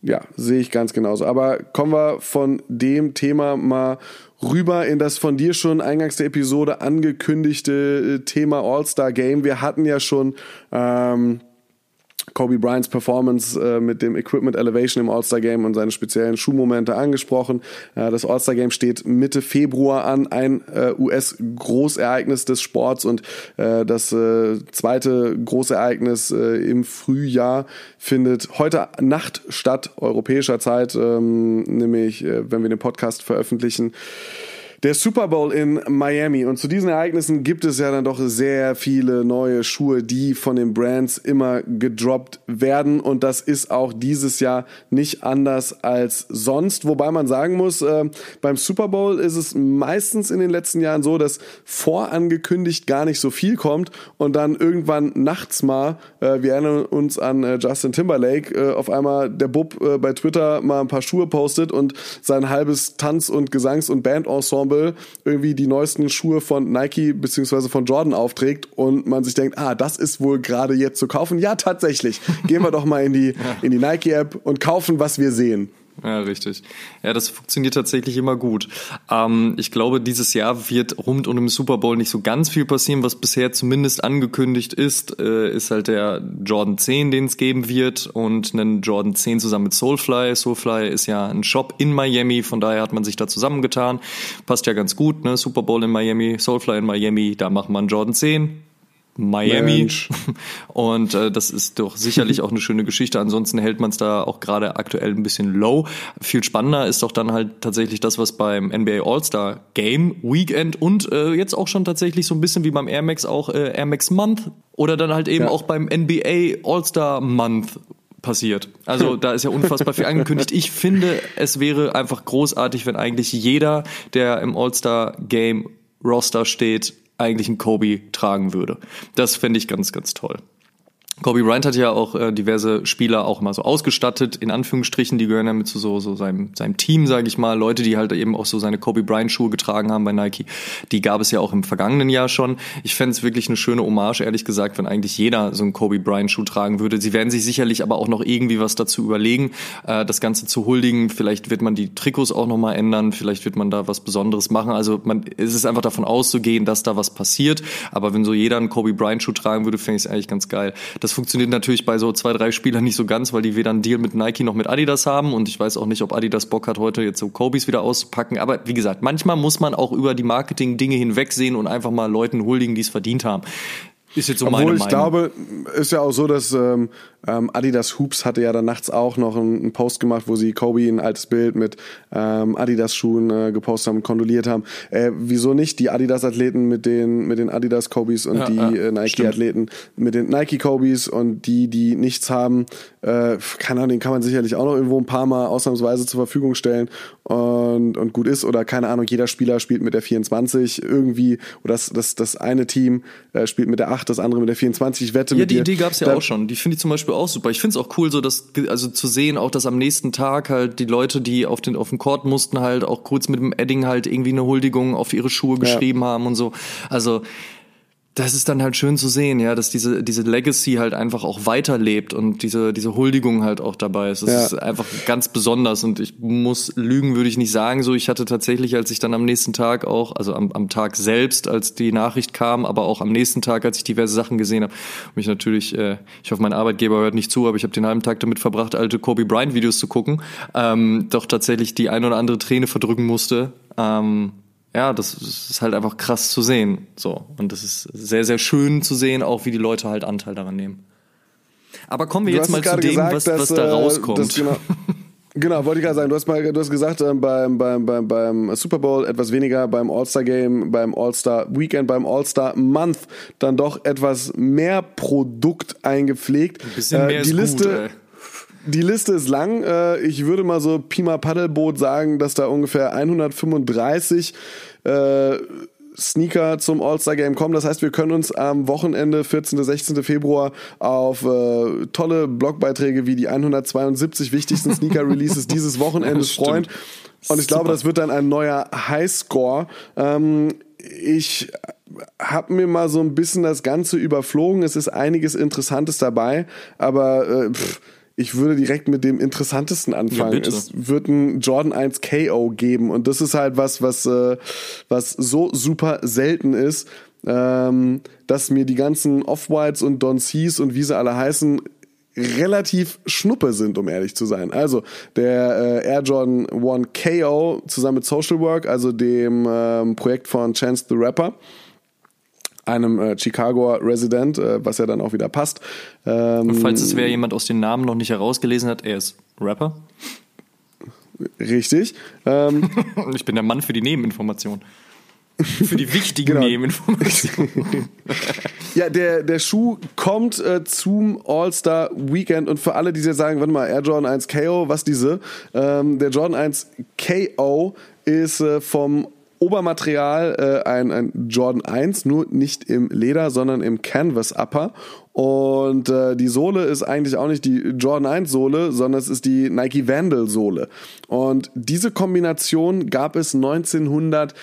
ja, sehe ich ganz genauso. Aber kommen wir von dem Thema mal rüber in das von dir schon eingangs der Episode angekündigte äh, Thema All-Star Game. Wir hatten ja schon ähm, Kobe Bryants Performance äh, mit dem Equipment Elevation im All-Star Game und seine speziellen Schuhmomente angesprochen. Äh, das All-Star Game steht Mitte Februar an, ein äh, US-Großereignis des Sports und äh, das äh, zweite Großereignis äh, im Frühjahr findet heute Nacht statt, europäischer Zeit, ähm, nämlich wenn wir den Podcast veröffentlichen der Super Bowl in Miami. Und zu diesen Ereignissen gibt es ja dann doch sehr viele neue Schuhe, die von den Brands immer gedroppt werden. Und das ist auch dieses Jahr nicht anders als sonst. Wobei man sagen muss, äh, beim Super Bowl ist es meistens in den letzten Jahren so, dass vorangekündigt gar nicht so viel kommt und dann irgendwann nachts mal, äh, wir erinnern uns an äh, Justin Timberlake, äh, auf einmal der Bub äh, bei Twitter mal ein paar Schuhe postet und sein halbes Tanz- und Gesangs- und Bandensemble Ensemble irgendwie die neuesten Schuhe von Nike beziehungsweise von Jordan aufträgt und man sich denkt, ah, das ist wohl gerade jetzt zu kaufen. Ja, tatsächlich. Gehen wir doch mal in die, <laughs> in die Nike-App und kaufen, was wir sehen. Ja, richtig. Ja, das funktioniert tatsächlich immer gut. Ähm, ich glaube, dieses Jahr wird rund um den Super Bowl nicht so ganz viel passieren. Was bisher zumindest angekündigt ist, äh, ist halt der Jordan 10, den es geben wird und einen Jordan 10 zusammen mit Soulfly. Soulfly ist ja ein Shop in Miami, von daher hat man sich da zusammengetan. Passt ja ganz gut, ne? Super Bowl in Miami, Soulfly in Miami, da macht man Jordan 10 Miami. Mensch. <laughs> Und äh, das ist doch sicherlich auch eine schöne Geschichte. Ansonsten hält man es da auch gerade aktuell ein bisschen low. Viel spannender ist doch dann halt tatsächlich das, was beim NBA All-Star Game Weekend und äh, jetzt auch schon tatsächlich so ein bisschen wie beim Air Max auch äh, Air Max Month oder dann halt eben ja. auch beim NBA All-Star Month passiert. Also <laughs> da ist ja unfassbar viel angekündigt. Ich finde, es wäre einfach großartig, wenn eigentlich jeder, der im All-Star Game Roster steht, eigentlich ein Kobe tragen würde. Das fände ich ganz, ganz toll. Kobe Bryant hat ja auch äh, diverse Spieler auch mal so ausgestattet, in Anführungsstrichen, die gehören ja mit zu so, so seinem, seinem Team, sage ich mal, Leute, die halt eben auch so seine Kobe Bryant Schuhe getragen haben bei Nike. Die gab es ja auch im vergangenen Jahr schon. Ich fände es wirklich eine schöne Hommage, ehrlich gesagt, wenn eigentlich jeder so einen Kobe Bryant Schuh tragen würde. Sie werden sich sicherlich aber auch noch irgendwie was dazu überlegen, äh, das Ganze zu huldigen. Vielleicht wird man die Trikots auch nochmal ändern, vielleicht wird man da was Besonderes machen. Also man, es ist einfach davon auszugehen, dass da was passiert. Aber wenn so jeder einen Kobe Bryant Schuh tragen würde, fände ich es eigentlich ganz geil. Das das funktioniert natürlich bei so zwei, drei Spielern nicht so ganz, weil die weder einen Deal mit Nike noch mit Adidas haben und ich weiß auch nicht, ob Adidas Bock hat, heute jetzt so Kobis wieder auszupacken. Aber wie gesagt, manchmal muss man auch über die Marketing-Dinge hinwegsehen und einfach mal Leuten huldigen, die es verdient haben. Ist jetzt so Obwohl meine ich glaube, ist ja auch so, dass ähm, ähm, Adidas Hoops hatte ja dann nachts auch noch einen, Post gemacht, wo sie Kobe ein altes Bild mit ähm, Adidas Schuhen äh, gepostet haben und kondoliert haben. Äh, wieso nicht die Adidas Athleten mit den mit den Adidas Kobis und ja, die ja, äh, Nike stimmt. Athleten mit den Nike Kobis und die die nichts haben, äh, keine Ahnung, den kann man sicherlich auch noch irgendwo ein paar Mal ausnahmsweise zur Verfügung stellen und und gut ist oder keine Ahnung, jeder Spieler spielt mit der 24 irgendwie oder das das das eine Team äh, spielt mit der 8, das andere mit der 24. Ich wette ja, mit die dir, Idee gab's ja da, auch schon. Die finde ich zum Beispiel auch super. Ich finde es auch cool, so dass also zu sehen, auch dass am nächsten Tag halt die Leute, die auf den auf den Court mussten, halt auch kurz mit dem Edding halt irgendwie eine Huldigung auf ihre Schuhe geschrieben ja. haben und so. Also das ist dann halt schön zu sehen, ja, dass diese, diese Legacy halt einfach auch weiterlebt und diese, diese Huldigung halt auch dabei ist. Das ja. ist einfach ganz besonders und ich muss lügen, würde ich nicht sagen. So, ich hatte tatsächlich, als ich dann am nächsten Tag auch, also am, am Tag selbst, als die Nachricht kam, aber auch am nächsten Tag, als ich diverse Sachen gesehen habe, mich natürlich, äh, ich hoffe, mein Arbeitgeber hört nicht zu, aber ich habe den halben Tag damit verbracht, alte Kobe Bryant Videos zu gucken, ähm, doch tatsächlich die ein oder andere Träne verdrücken musste. Ähm, ja, das ist halt einfach krass zu sehen. So. Und das ist sehr, sehr schön zu sehen, auch wie die Leute halt Anteil daran nehmen. Aber kommen wir du jetzt mal zu dem, gesagt, was, dass, was da äh, rauskommt. Genau, <laughs> genau, wollte ich gerade sagen. Du hast mal, du hast gesagt, ähm, beim, beim, beim, beim Super Bowl etwas weniger, beim All-Star Game, beim All-Star Weekend, beim All-Star Month dann doch etwas mehr Produkt eingepflegt. Ein bisschen mehr äh, die ist Liste, gut, ey. Die Liste ist lang. Äh, ich würde mal so Pima Paddelboot sagen, dass da ungefähr 135 äh, Sneaker zum All-Star-Game kommen. Das heißt, wir können uns am Wochenende, 14. 16. Februar, auf äh, tolle Blogbeiträge wie die 172 wichtigsten Sneaker-Releases <laughs> dieses Wochenendes freuen. Und ich Super. glaube, das wird dann ein neuer Highscore. Ähm, ich habe mir mal so ein bisschen das Ganze überflogen. Es ist einiges Interessantes dabei, aber äh, pff, ich würde direkt mit dem interessantesten anfangen. Ja, es wird ein Jordan 1 KO geben und das ist halt was, was, äh, was so super selten ist, ähm, dass mir die ganzen Off-Whites und Don C's und wie sie alle heißen, relativ schnuppe sind, um ehrlich zu sein. Also der äh, Air Jordan 1 KO zusammen mit Social Work, also dem ähm, Projekt von Chance the Rapper, einem äh, Chicagoer Resident, äh, was ja dann auch wieder passt. Ähm, Und falls es wer jemand aus den Namen noch nicht herausgelesen hat, er ist Rapper. Richtig. Ähm, <laughs> ich bin der Mann für die Nebeninformation. Für die wichtigen genau. Nebeninformationen. <laughs> ja, der, der Schuh kommt äh, zum All-Star Weekend und für alle, die jetzt sagen, warte mal, Air Jordan 1 KO, was diese? Ähm, der Jordan 1 KO ist äh, vom Obermaterial äh, ein, ein Jordan 1, nur nicht im Leder, sondern im Canvas Upper. Und äh, die Sohle ist eigentlich auch nicht die Jordan 1 Sohle, sondern es ist die Nike Vandal Sohle. Und diese Kombination gab es 1900,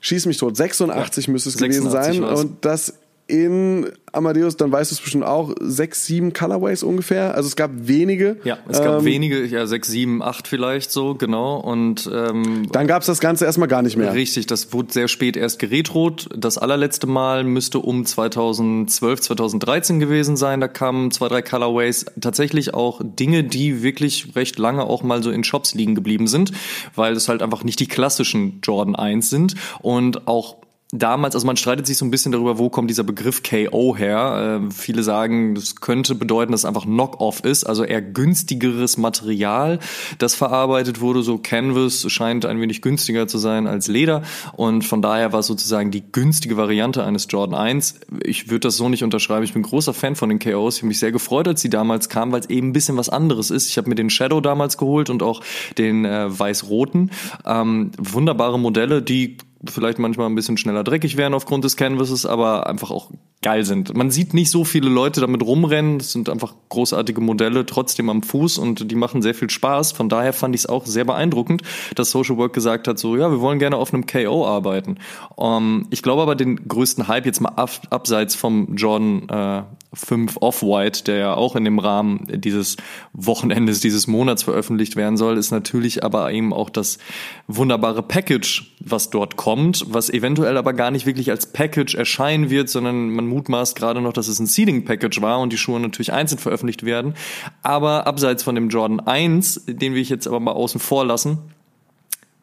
schieß mich tot, 86 ja, müsste es gewesen sein. Und das in Amadeus, dann weißt du es bestimmt auch, sechs, sieben Colorways ungefähr. Also es gab wenige. Ja, es gab ähm, wenige, ja, sechs, sieben, acht vielleicht so, genau. Und ähm, dann gab es das Ganze erstmal gar nicht mehr. Richtig, das wurde sehr spät erst geretrot. Das allerletzte Mal müsste um 2012, 2013 gewesen sein. Da kamen zwei, drei Colorways. Tatsächlich auch Dinge, die wirklich recht lange auch mal so in Shops liegen geblieben sind, weil es halt einfach nicht die klassischen Jordan 1 sind und auch damals, also man streitet sich so ein bisschen darüber, wo kommt dieser Begriff KO her. Äh, viele sagen, das könnte bedeuten, dass es einfach Knock-off ist, also eher günstigeres Material, das verarbeitet wurde. So Canvas scheint ein wenig günstiger zu sein als Leder und von daher war es sozusagen die günstige Variante eines Jordan 1. Ich würde das so nicht unterschreiben. Ich bin großer Fan von den KOs. Ich habe mich sehr gefreut, als sie damals kamen, weil es eben ein bisschen was anderes ist. Ich habe mir den Shadow damals geholt und auch den äh, weiß-roten. Ähm, wunderbare Modelle, die vielleicht manchmal ein bisschen schneller dreckig werden aufgrund des Canvases, aber einfach auch geil sind. Man sieht nicht so viele Leute damit rumrennen. Das sind einfach großartige Modelle trotzdem am Fuß und die machen sehr viel Spaß. Von daher fand ich es auch sehr beeindruckend, dass Social Work gesagt hat, so ja, wir wollen gerne auf einem KO arbeiten. Um, ähm, ich glaube aber den größten Hype jetzt mal ab, abseits vom Jordan äh, 5 Off-White, der ja auch in dem Rahmen dieses Wochenendes, dieses Monats veröffentlicht werden soll, ist natürlich aber eben auch das wunderbare Package, was dort kommt, was eventuell aber gar nicht wirklich als Package erscheinen wird, sondern man mutmaßt gerade noch, dass es ein Seeding-Package war und die Schuhe natürlich einzeln veröffentlicht werden. Aber abseits von dem Jordan 1, den will ich jetzt aber mal außen vor lassen,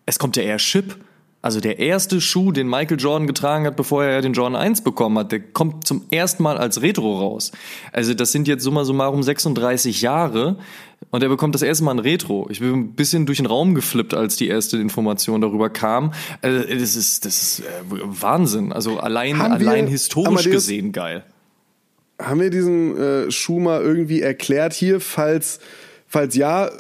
es kommt ja eher Chip. Also der erste Schuh, den Michael Jordan getragen hat, bevor er den Jordan 1 bekommen hat, der kommt zum ersten Mal als Retro raus. Also das sind jetzt summa summarum 36 Jahre und er bekommt das erste Mal ein Retro. Ich bin ein bisschen durch den Raum geflippt, als die erste Information darüber kam. Also das ist, das ist äh, Wahnsinn. Also allein, allein historisch Amadeus, gesehen geil. Haben wir diesen äh, Schuh mal irgendwie erklärt hier, falls Falls ja, äh,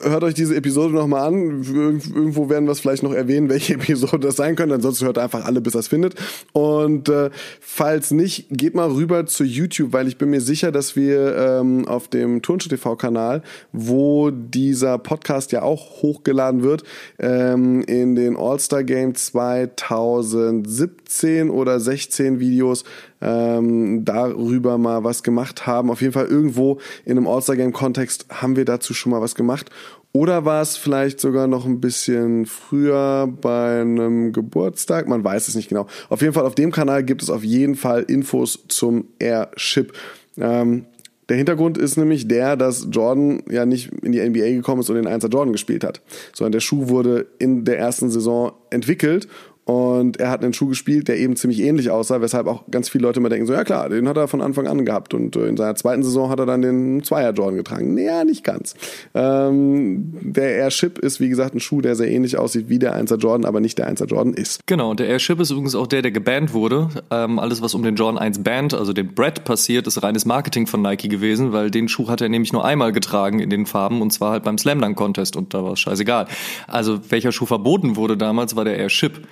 hört euch diese Episode nochmal an. Irgendwo werden wir es vielleicht noch erwähnen, <laughs> welche Episode das sein könnte. Ansonsten hört einfach alle, bis das findet. Und äh, falls nicht, geht mal rüber zu YouTube, weil ich bin mir sicher, dass wir ähm, auf dem Turnschuh TV-Kanal, wo dieser Podcast ja auch hochgeladen wird, ähm, in den All-Star Game 2017 oder 16 Videos ähm, darüber mal was gemacht haben. Auf jeden Fall irgendwo in einem All-Star-Game-Kontext haben wir dazu schon mal was gemacht. Oder war es vielleicht sogar noch ein bisschen früher bei einem Geburtstag? Man weiß es nicht genau. Auf jeden Fall auf dem Kanal gibt es auf jeden Fall Infos zum Airship. Ähm, der Hintergrund ist nämlich der, dass Jordan ja nicht in die NBA gekommen ist und den 1er Jordan gespielt hat, sondern der Schuh wurde in der ersten Saison entwickelt und er hat einen Schuh gespielt, der eben ziemlich ähnlich aussah, weshalb auch ganz viele Leute immer denken, so ja klar, den hat er von Anfang an gehabt. Und äh, in seiner zweiten Saison hat er dann den Zweier Jordan getragen. Naja, nicht ganz. Ähm, der Airship ist, wie gesagt, ein Schuh, der sehr ähnlich aussieht wie der 1er Jordan, aber nicht der 1er Jordan ist. Genau, der Airship ist übrigens auch der, der gebannt wurde. Ähm, alles, was um den Jordan 1 Band, also den Brett passiert, ist reines Marketing von Nike gewesen, weil den Schuh hat er nämlich nur einmal getragen in den Farben und zwar halt beim Slam Dunk Contest und da war es scheißegal. Also welcher Schuh verboten wurde damals, war der Airship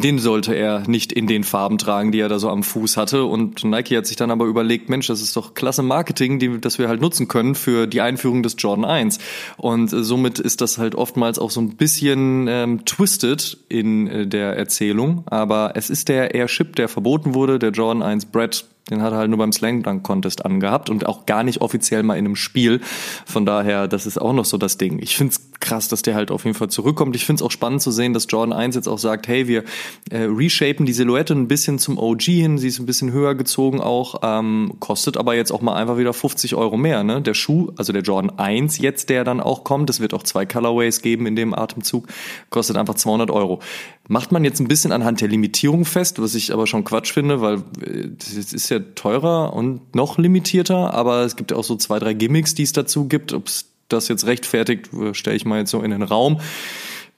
den, sollte er nicht in den Farben tragen, die er da so am Fuß hatte. Und Nike hat sich dann aber überlegt, Mensch, das ist doch klasse Marketing, die, das wir halt nutzen können für die Einführung des Jordan 1. Und äh, somit ist das halt oftmals auch so ein bisschen ähm, twisted in äh, der Erzählung. Aber es ist der Airship, der verboten wurde, der Jordan 1 Brett den hat er halt nur beim Slam Dunk Contest angehabt und auch gar nicht offiziell mal in einem Spiel. Von daher, das ist auch noch so das Ding. Ich find's krass, dass der halt auf jeden Fall zurückkommt. Ich find's auch spannend zu sehen, dass Jordan 1 jetzt auch sagt, hey, wir äh, reshapen die Silhouette ein bisschen zum OG hin. Sie ist ein bisschen höher gezogen auch, ähm, kostet aber jetzt auch mal einfach wieder 50 Euro mehr. Ne? Der Schuh, also der Jordan 1 jetzt, der dann auch kommt, es wird auch zwei Colorways geben in dem Atemzug, kostet einfach 200 Euro. Macht man jetzt ein bisschen anhand der Limitierung fest, was ich aber schon Quatsch finde, weil äh, das ist ja teurer und noch limitierter, aber es gibt auch so zwei, drei Gimmicks, die es dazu gibt. Ob es das jetzt rechtfertigt, äh, stelle ich mal jetzt so in den Raum.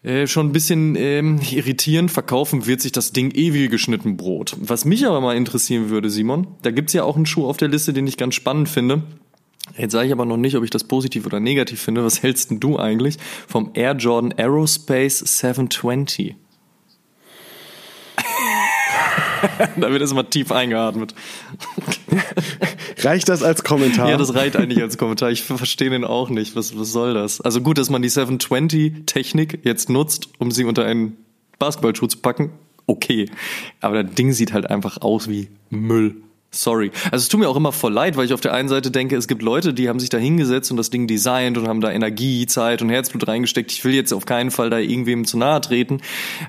Äh, schon ein bisschen ähm, irritierend. Verkaufen wird sich das Ding ewig geschnitten Brot. Was mich aber mal interessieren würde, Simon, da gibt's ja auch einen Schuh auf der Liste, den ich ganz spannend finde. Jetzt sage ich aber noch nicht, ob ich das positiv oder negativ finde. Was hältst denn du eigentlich vom Air Jordan Aerospace 720? <laughs> da wird erstmal tief eingeatmet. <laughs> reicht das als Kommentar? Ja, das reicht eigentlich als Kommentar. Ich verstehe den auch nicht. Was, was soll das? Also gut, dass man die 720-Technik jetzt nutzt, um sie unter einen Basketballschuh zu packen. okay. Aber das Ding sieht halt einfach aus wie Müll. Sorry. Also es tut mir auch immer voll leid, weil ich auf der einen Seite denke, es gibt Leute, die haben sich da hingesetzt und das Ding designt und haben da Energie, Zeit und Herzblut reingesteckt. Ich will jetzt auf keinen Fall da irgendwem zu nahe treten.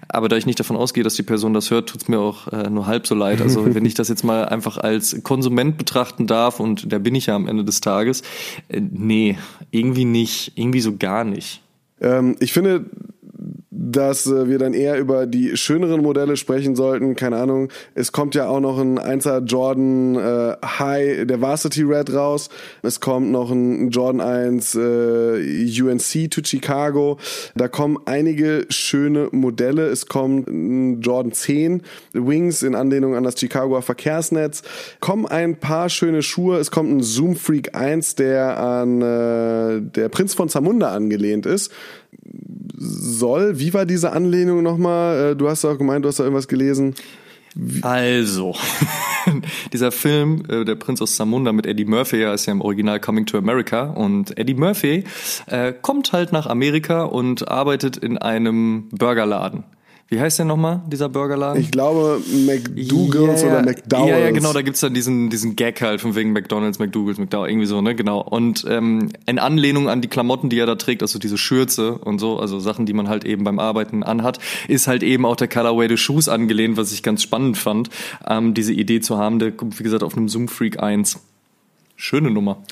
Aber da ich nicht davon ausgehe, dass die Person das hört, tut's mir auch äh, nur halb so leid. Also <laughs> wenn ich das jetzt mal einfach als Konsument betrachten darf, und da bin ich ja am Ende des Tages, äh, nee, irgendwie nicht. Irgendwie so gar nicht. Ähm, ich finde, dass äh, wir dann eher über die schöneren Modelle sprechen sollten. Keine Ahnung. Es kommt ja auch noch ein 1er Jordan äh, High, der Varsity Red raus. Es kommt noch ein Jordan 1 äh, UNC to Chicago. Da kommen einige schöne Modelle. Es kommt ein Jordan 10 Wings in Anlehnung an das Chicagoer Verkehrsnetz. Kommen ein paar schöne Schuhe. Es kommt ein Zoom Freak 1, der an äh, der Prinz von Zamunda angelehnt ist soll. Wie war diese Anlehnung nochmal? Äh, du hast auch gemeint, du hast da irgendwas gelesen. Wie also, <laughs> dieser Film, äh, Der Prinz aus Zamunda mit Eddie Murphy, er ist ja im Original Coming to America und Eddie Murphy äh, kommt halt nach Amerika und arbeitet in einem Burgerladen. Wie heißt der nochmal, dieser Burgerladen? Ich glaube McDougal's yeah, oder McDowell's. Ja, ja, genau, da gibt's dann diesen, diesen Gag halt von wegen McDonalds, McDougal's, McDowell, irgendwie so, ne, genau. Und ähm, in Anlehnung an die Klamotten, die er da trägt, also diese Schürze und so, also Sachen, die man halt eben beim Arbeiten anhat, ist halt eben auch der Colorway des Schuhs angelehnt, was ich ganz spannend fand, ähm, diese Idee zu haben. Der kommt, wie gesagt, auf einem Zoom Freak 1. Schöne Nummer.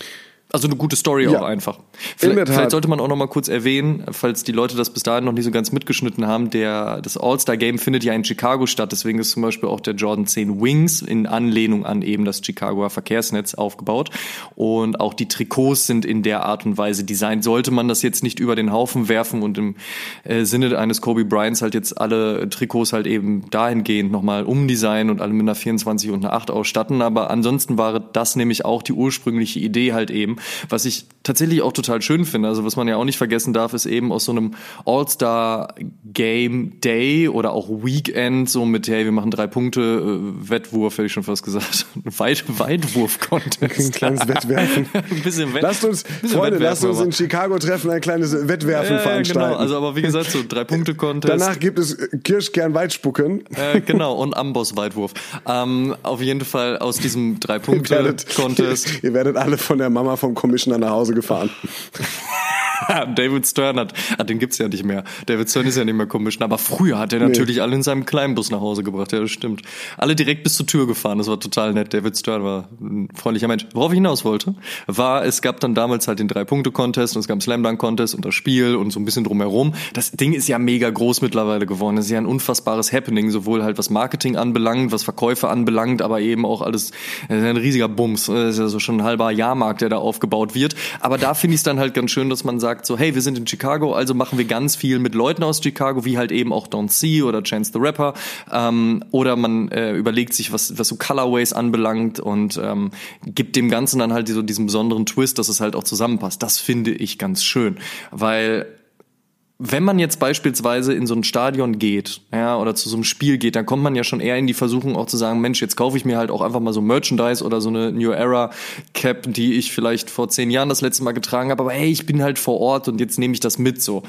Also eine gute Story ja. auch einfach. Vielleicht, vielleicht, sollte man auch noch mal kurz erwähnen, falls die Leute das bis dahin noch nicht so ganz mitgeschnitten haben, der, das All-Star-Game findet ja in Chicago statt, deswegen ist zum Beispiel auch der Jordan 10 Wings in Anlehnung an eben das Chicagoer Verkehrsnetz aufgebaut und auch die Trikots sind in der Art und Weise designt. Sollte man das jetzt nicht über den Haufen werfen und im äh, Sinne eines Kobe Bryants halt jetzt alle Trikots halt eben dahingehend nochmal umdesignen und alle mit einer 24 und einer 8 ausstatten, aber ansonsten war das nämlich auch die ursprüngliche Idee halt eben, was ich tatsächlich auch total schön finde. Also was man ja auch nicht vergessen darf, ist eben aus so einem All-Star Game Day oder auch Weekend so mit, hey, wir machen drei Punkte äh, Wettwurf, hätte ich schon fast gesagt. <laughs> Weit, Weitwurf-Contest. Ein kleines <laughs> Wettwerfen. ein bisschen Wett lasst uns, Freunde, lasst uns in Chicago treffen, ein kleines Wettwerfen ja, veranstalten. Genau, also aber wie gesagt, so drei Punkte Contest. Danach gibt es Kirschkern-Weitspucken. Äh, genau, und Amboss-Weitwurf. Ähm, auf jeden Fall aus diesem drei Punkte Contest. <laughs> Ihr werdet alle von der Mama vom Commissioner nach Hause gefahren. <laughs> <laughs> David Stern hat, ah, den gibt's ja nicht mehr. David Stern ist ja nicht mehr Commissioner, aber früher hat er natürlich nee. alle in seinem kleinen Bus nach Hause gebracht. Ja, das stimmt. Alle direkt bis zur Tür gefahren. Das war total nett. David Stern war ein freundlicher Mensch. Worauf ich hinaus wollte, war, es gab dann damals halt den Drei-Punkte-Contest und es gab einen Slam-Dunk-Contest und das Spiel und so ein bisschen drumherum. Das Ding ist ja mega groß mittlerweile geworden. Das ist ja ein unfassbares Happening, sowohl halt was Marketing anbelangt, was Verkäufe anbelangt, aber eben auch alles, das ist ein riesiger Bums. Das ist ja so schon ein halber Jahrmarkt, der da aufgebaut wird. Aber da finde ich es dann halt ganz schön, dass man sagt so, hey, wir sind in Chicago, also machen wir ganz viel mit Leuten aus Chicago, wie halt eben auch Don C oder Chance the Rapper. Ähm, oder man äh, überlegt sich, was, was so Colorways anbelangt und ähm, gibt dem Ganzen dann halt so diesen besonderen Twist, dass es halt auch zusammenpasst. Das finde ich ganz schön, weil wenn man jetzt beispielsweise in so ein Stadion geht, ja, oder zu so einem Spiel geht, dann kommt man ja schon eher in die Versuchung auch zu sagen, Mensch, jetzt kaufe ich mir halt auch einfach mal so Merchandise oder so eine New Era Cap, die ich vielleicht vor zehn Jahren das letzte Mal getragen habe, aber hey, ich bin halt vor Ort und jetzt nehme ich das mit so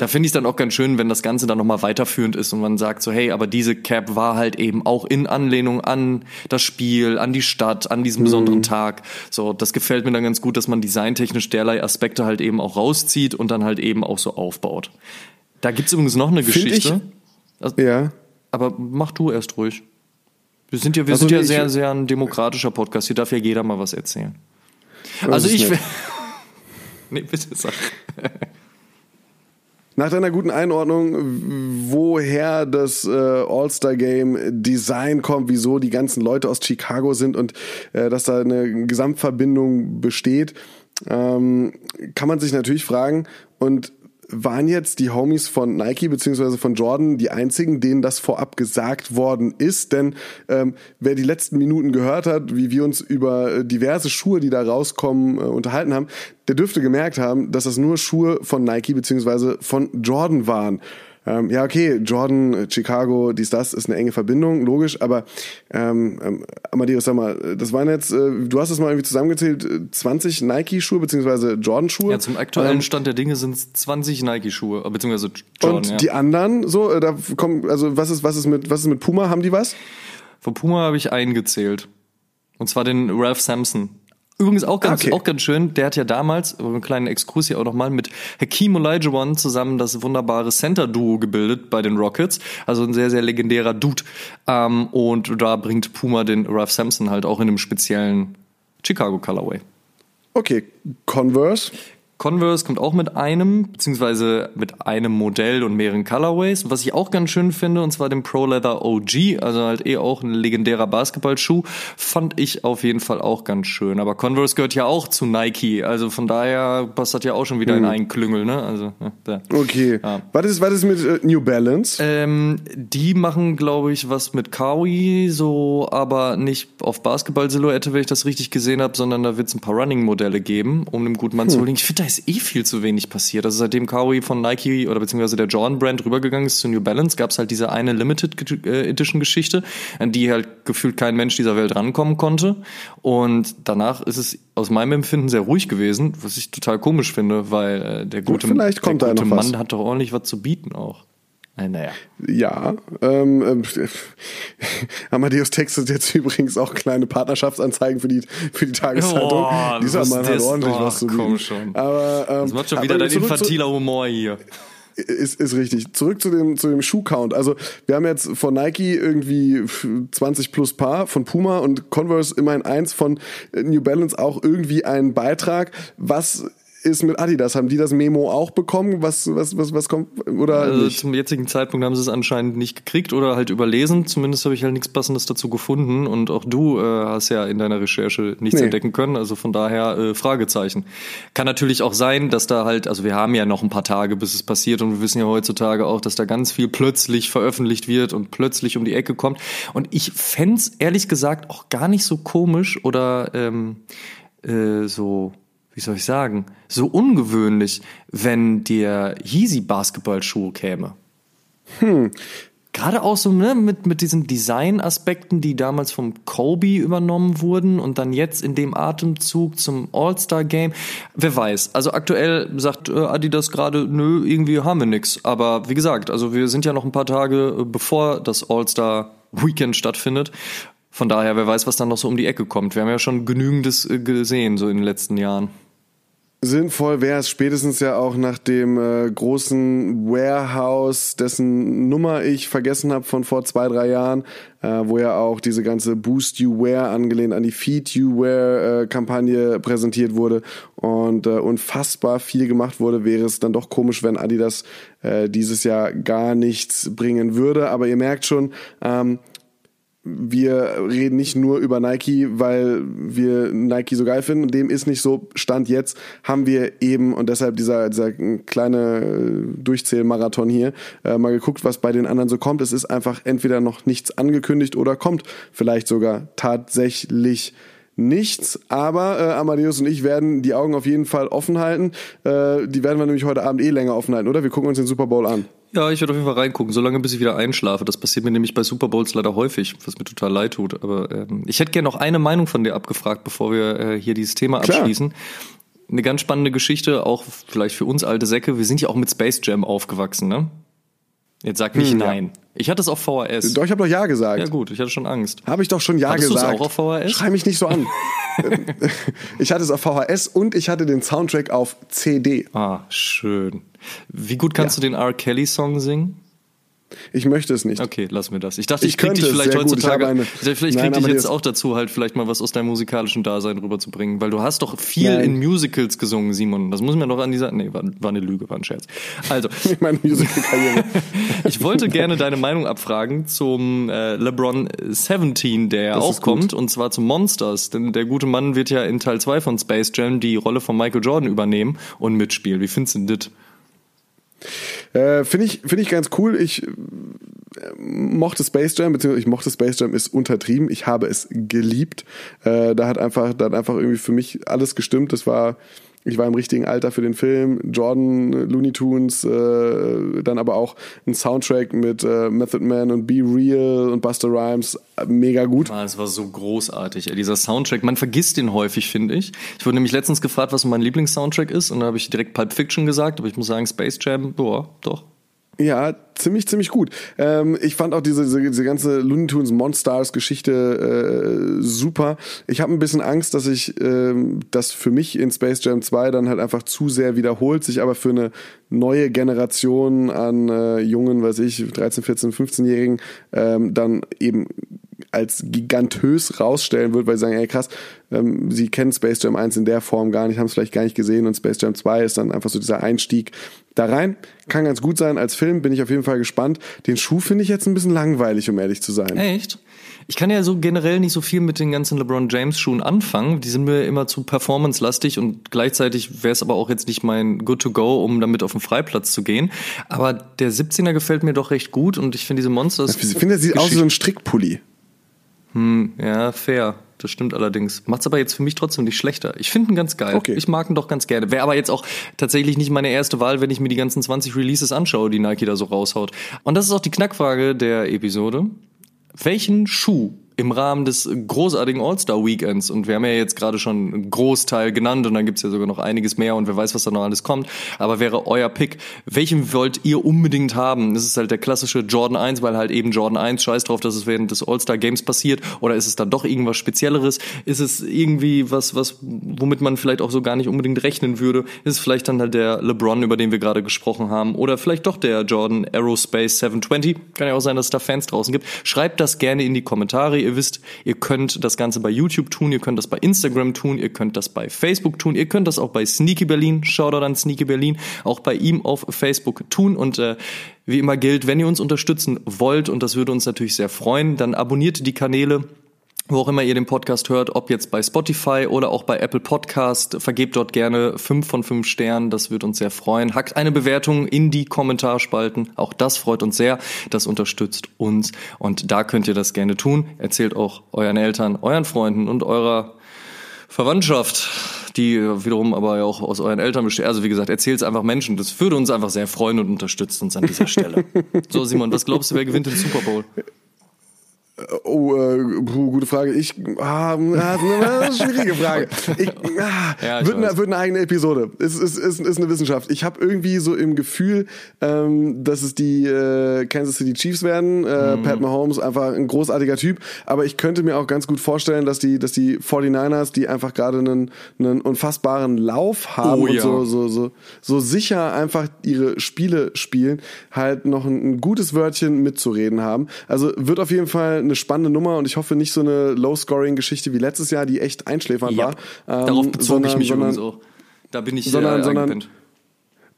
da finde ich es dann auch ganz schön, wenn das Ganze dann nochmal weiterführend ist und man sagt so, hey, aber diese Cap war halt eben auch in Anlehnung an das Spiel, an die Stadt, an diesem mhm. besonderen Tag. So, das gefällt mir dann ganz gut, dass man designtechnisch derlei Aspekte halt eben auch rauszieht und dann halt eben auch so aufbaut. Da gibt's übrigens noch eine Find Geschichte. Ich, also, ja. Aber mach du erst ruhig. Wir sind ja, wir also, sind ja sehr, sehr ein demokratischer Podcast. Hier darf ja jeder mal was erzählen. Also ich. <laughs> nee, bitte sag. <laughs> Nach deiner guten Einordnung, woher das äh, All-Star-Game Design kommt, wieso die ganzen Leute aus Chicago sind und äh, dass da eine Gesamtverbindung besteht, ähm, kann man sich natürlich fragen. Und waren jetzt die Homies von Nike beziehungsweise von Jordan die einzigen, denen das vorab gesagt worden ist. Denn ähm, wer die letzten Minuten gehört hat, wie wir uns über äh, diverse Schuhe, die da rauskommen, äh, unterhalten haben, der dürfte gemerkt haben, dass das nur Schuhe von Nike beziehungsweise von Jordan waren. Ähm, ja, okay, Jordan, Chicago, dies, das ist eine enge Verbindung, logisch, aber ähm, ähm, Amadeus, sag mal, das waren jetzt, äh, du hast es mal irgendwie zusammengezählt, 20 Nike-Schuhe beziehungsweise Jordan-Schuhe. Ja, zum aktuellen ähm, Stand der Dinge sind es 20 Nike-Schuhe, beziehungsweise Jordan. Und ja. die anderen, so, äh, da kommen, also was ist, was ist mit, was ist mit Puma? Haben die was? Von Puma habe ich eingezählt. Und zwar den Ralph Sampson. Übrigens auch ganz, okay. auch ganz schön, der hat ja damals, einen kleinen Exkurs hier auch nochmal, mit Hakeem Olajuwon zusammen das wunderbare Center-Duo gebildet bei den Rockets. Also ein sehr, sehr legendärer Dude. Ähm, und da bringt Puma den Ralph Sampson halt auch in einem speziellen Chicago Colorway. Okay, Converse. Converse kommt auch mit einem, beziehungsweise mit einem Modell und mehreren Colorways, was ich auch ganz schön finde, und zwar dem Pro Leather OG, also halt eh auch ein legendärer Basketballschuh, fand ich auf jeden Fall auch ganz schön. Aber Converse gehört ja auch zu Nike, also von daher passt das ja auch schon wieder hm. in einen Klüngel, ne? Also, ja, Okay. Ja. Was, ist, was ist mit äh, New Balance? Ähm, die machen, glaube ich, was mit Kawi, so, aber nicht auf Basketball-Silhouette, wenn ich das richtig gesehen habe, sondern da wird es ein paar Running-Modelle geben, um dem guten Mann hm. zu holen. Ich finde, ist eh viel zu wenig passiert. Also seitdem Kaui von Nike oder beziehungsweise der Jordan Brand rübergegangen ist zu New Balance, gab es halt diese eine Limited äh, Edition Geschichte, an die halt gefühlt kein Mensch dieser Welt rankommen konnte. Und danach ist es aus meinem Empfinden sehr ruhig gewesen, was ich total komisch finde, weil äh, der gute, Gut, der gute Mann hat doch ordentlich was zu bieten auch. Äh, naja. Ja, ähm, ähm, <laughs> Amadeus textet jetzt <laughs> übrigens auch kleine Partnerschaftsanzeigen für die, für die Tageszeitung. Oh, Dieser Mann hat ordentlich oh, was zu. Schon. Aber, ähm, das macht schon wieder dein infantiler Humor hier. Ist, ist richtig. Zurück zu dem, zu dem Schuhcount. Also, wir haben jetzt von Nike irgendwie 20 plus Paar, von Puma und Converse immerhin eins, von New Balance auch irgendwie einen Beitrag. Was ist mit Adidas? Haben die das Memo auch bekommen? Was, was, was, was kommt? Oder also? Zum jetzigen Zeitpunkt haben sie es anscheinend nicht gekriegt oder halt überlesen. Zumindest habe ich halt nichts Passendes dazu gefunden. Und auch du äh, hast ja in deiner Recherche nichts nee. entdecken können. Also von daher äh, Fragezeichen. Kann natürlich auch sein, dass da halt, also wir haben ja noch ein paar Tage, bis es passiert. Und wir wissen ja heutzutage auch, dass da ganz viel plötzlich veröffentlicht wird und plötzlich um die Ecke kommt. Und ich fände ehrlich gesagt auch gar nicht so komisch oder ähm, äh, so wie soll ich sagen, so ungewöhnlich, wenn der Yeezy Basketballschuh käme. Hm. Gerade auch so ne, mit, mit diesen Design-Aspekten, die damals vom Kobe übernommen wurden und dann jetzt in dem Atemzug zum All-Star-Game. Wer weiß. Also aktuell sagt äh, Adidas gerade, nö, irgendwie haben wir nix. Aber wie gesagt, also wir sind ja noch ein paar Tage, äh, bevor das All-Star-Weekend stattfindet. Von daher, wer weiß, was dann noch so um die Ecke kommt. Wir haben ja schon genügendes äh, gesehen, so in den letzten Jahren. Sinnvoll wäre es spätestens ja auch nach dem äh, großen Warehouse, dessen Nummer ich vergessen habe von vor zwei, drei Jahren, äh, wo ja auch diese ganze Boost You Wear angelehnt an die Feed You Wear äh, Kampagne präsentiert wurde und äh, unfassbar viel gemacht wurde, wäre es dann doch komisch, wenn Adidas äh, dieses Jahr gar nichts bringen würde. Aber ihr merkt schon, ähm, wir reden nicht nur über Nike, weil wir Nike so geil finden. Dem ist nicht so. Stand jetzt haben wir eben, und deshalb dieser, dieser kleine Durchzählmarathon hier, äh, mal geguckt, was bei den anderen so kommt. Es ist einfach entweder noch nichts angekündigt oder kommt vielleicht sogar tatsächlich nichts, aber äh, Amadeus und ich werden die Augen auf jeden Fall offen halten. Äh, die werden wir nämlich heute Abend eh länger offen halten, oder? Wir gucken uns den Super Bowl an. Ja, ich werde auf jeden Fall reingucken, solange bis ich wieder einschlafe. Das passiert mir nämlich bei Super Bowls leider häufig, was mir total leid tut. Aber ähm, ich hätte gerne noch eine Meinung von dir abgefragt, bevor wir äh, hier dieses Thema Klar. abschließen. Eine ganz spannende Geschichte, auch vielleicht für uns alte Säcke. Wir sind ja auch mit Space Jam aufgewachsen, ne? Jetzt sag nicht hm, nein. Ja. Ich hatte es auf VHS. Doch, ich habe doch Ja gesagt. Ja gut, ich hatte schon Angst. Habe ich doch schon Ja Hattest gesagt. auch auf VHS? Schrei mich nicht so an. <laughs> <laughs> ich hatte es auf VHS und ich hatte den Soundtrack auf CD. Ah, schön. Wie gut kannst ja. du den R. Kelly Song singen? Ich möchte es nicht. Okay, lass mir das. Ich dachte, ich, ich krieg dich vielleicht heutzutage. Eine, vielleicht krieg dich jetzt auch dazu, halt vielleicht mal was aus deinem musikalischen Dasein rüberzubringen, weil du hast doch viel nein. in Musicals gesungen, Simon. Das muss mir noch an dieser. Nee, war, war eine Lüge, war ein Scherz. Also. <laughs> Meine Musical-Karriere. <laughs> ich wollte gerne deine Meinung abfragen zum äh, LeBron 17, der ja auch kommt, und zwar zum Monsters. Denn der gute Mann wird ja in Teil 2 von Space Jam die Rolle von Michael Jordan übernehmen und mitspielen. Wie findest du das? Äh, Finde ich, find ich ganz cool. Ich äh, mochte Space Jam, beziehungsweise ich mochte Space Jam ist untertrieben. Ich habe es geliebt. Äh, da hat einfach, da hat einfach irgendwie für mich alles gestimmt. Das war Ich war im richtigen Alter für den Film. Jordan, Looney Tunes, äh, dann aber auch ein Soundtrack mit äh, Method Man und Be Real und Buster Rhymes. Mega gut. Ah, es war so großartig. Dieser Soundtrack, man vergisst den häufig, finde ich. Ich wurde nämlich letztens gefragt, was mein Lieblingssoundtrack ist und da habe ich direkt Pulp Fiction gesagt, aber ich muss sagen, Space Jam, boah, doch, ja, ziemlich, ziemlich gut. Ähm, ich fand auch diese, diese, diese ganze Looney Tunes Monstars Geschichte äh, super. Ich habe ein bisschen Angst, dass ich ähm, das für mich in Space Jam 2 dann halt einfach zu sehr wiederholt, sich aber für eine neue Generation an äh, jungen, weiß ich, 13, 14, 15-Jährigen ähm, dann eben als gigantös rausstellen wird, weil sie sagen, ey krass, ähm, sie kennen Space Jam 1 in der Form gar nicht, haben es vielleicht gar nicht gesehen und Space Jam 2 ist dann einfach so dieser Einstieg da rein. Kann ganz gut sein als Film, bin ich auf jeden Fall gespannt. Den Schuh finde ich jetzt ein bisschen langweilig, um ehrlich zu sein. Echt? Ich kann ja so generell nicht so viel mit den ganzen LeBron James Schuhen anfangen. Die sind mir immer zu performance-lastig und gleichzeitig wäre es aber auch jetzt nicht mein Good to Go, um damit auf den Freiplatz zu gehen. Aber der 17er gefällt mir doch recht gut und ich finde diese Monsters. Ich finde, der sieht aus wie so ein Strickpulli. Hm, ja, fair. Das stimmt allerdings. Macht's aber jetzt für mich trotzdem nicht schlechter. Ich finde ihn ganz geil. Okay. Ich mag ihn doch ganz gerne. Wäre aber jetzt auch tatsächlich nicht meine erste Wahl, wenn ich mir die ganzen 20 Releases anschaue, die Nike da so raushaut. Und das ist auch die Knackfrage der Episode. Welchen Schuh im Rahmen des großartigen All-Star-Weekends. Und wir haben ja jetzt gerade schon einen Großteil genannt und dann gibt's ja sogar noch einiges mehr und wer weiß, was da noch alles kommt. Aber wäre euer Pick, welchen wollt ihr unbedingt haben? Ist halt der klassische Jordan 1, weil halt eben Jordan 1, scheiß drauf, dass es während des All-Star-Games passiert. Oder ist es dann doch irgendwas Spezielleres? Ist es irgendwie was, was, womit man vielleicht auch so gar nicht unbedingt rechnen würde? Ist es vielleicht dann halt der LeBron, über den wir gerade gesprochen haben? Oder vielleicht doch der Jordan Aerospace 720? Kann ja auch sein, dass es da Fans draußen gibt. Schreibt das gerne in die Kommentare wisst, ihr könnt das Ganze bei YouTube tun, ihr könnt das bei Instagram tun, ihr könnt das bei Facebook tun, ihr könnt das auch bei Sneaky Berlin, Shoutout an Sneaky Berlin, auch bei ihm auf Facebook tun. Und äh, wie immer gilt, wenn ihr uns unterstützen wollt und das würde uns natürlich sehr freuen, dann abonniert die Kanäle wo auch immer ihr den Podcast hört, ob jetzt bei Spotify oder auch bei Apple Podcast, vergebt dort gerne fünf von fünf Sternen, das wird uns sehr freuen. Hackt eine Bewertung in die Kommentarspalten, auch das freut uns sehr, das unterstützt uns und da könnt ihr das gerne tun. Erzählt auch euren Eltern, euren Freunden und eurer Verwandtschaft, die wiederum aber ja auch aus euren Eltern besteht. Also wie gesagt, erzählt es einfach Menschen. Das würde uns einfach sehr freuen und unterstützt uns an dieser Stelle. <laughs> so Simon, was glaubst du, wer gewinnt den Super Bowl? Oh, äh, gute Frage. Ich, ah, eine <laughs> schwierige Frage. Ich, ah, ja, wird, eine, wird eine eigene Episode. Ist, ist, ist, ist eine Wissenschaft. Ich habe irgendwie so im Gefühl, ähm, dass es die äh, Kansas City Chiefs werden. Äh, mhm. Pat Mahomes einfach ein großartiger Typ. Aber ich könnte mir auch ganz gut vorstellen, dass die, dass die 49ers, die einfach gerade einen, einen unfassbaren Lauf haben oh, und ja. so, so, so, so sicher einfach ihre Spiele spielen, halt noch ein, ein gutes Wörtchen mitzureden haben. Also wird auf jeden Fall eine spannende Nummer und ich hoffe nicht so eine Low-Scoring-Geschichte wie letztes Jahr, die echt einschläfernd ja. war. Ähm, Darauf bezog sondern, ich mich sondern, übrigens auch. Da bin ich sondern, äh, sondern,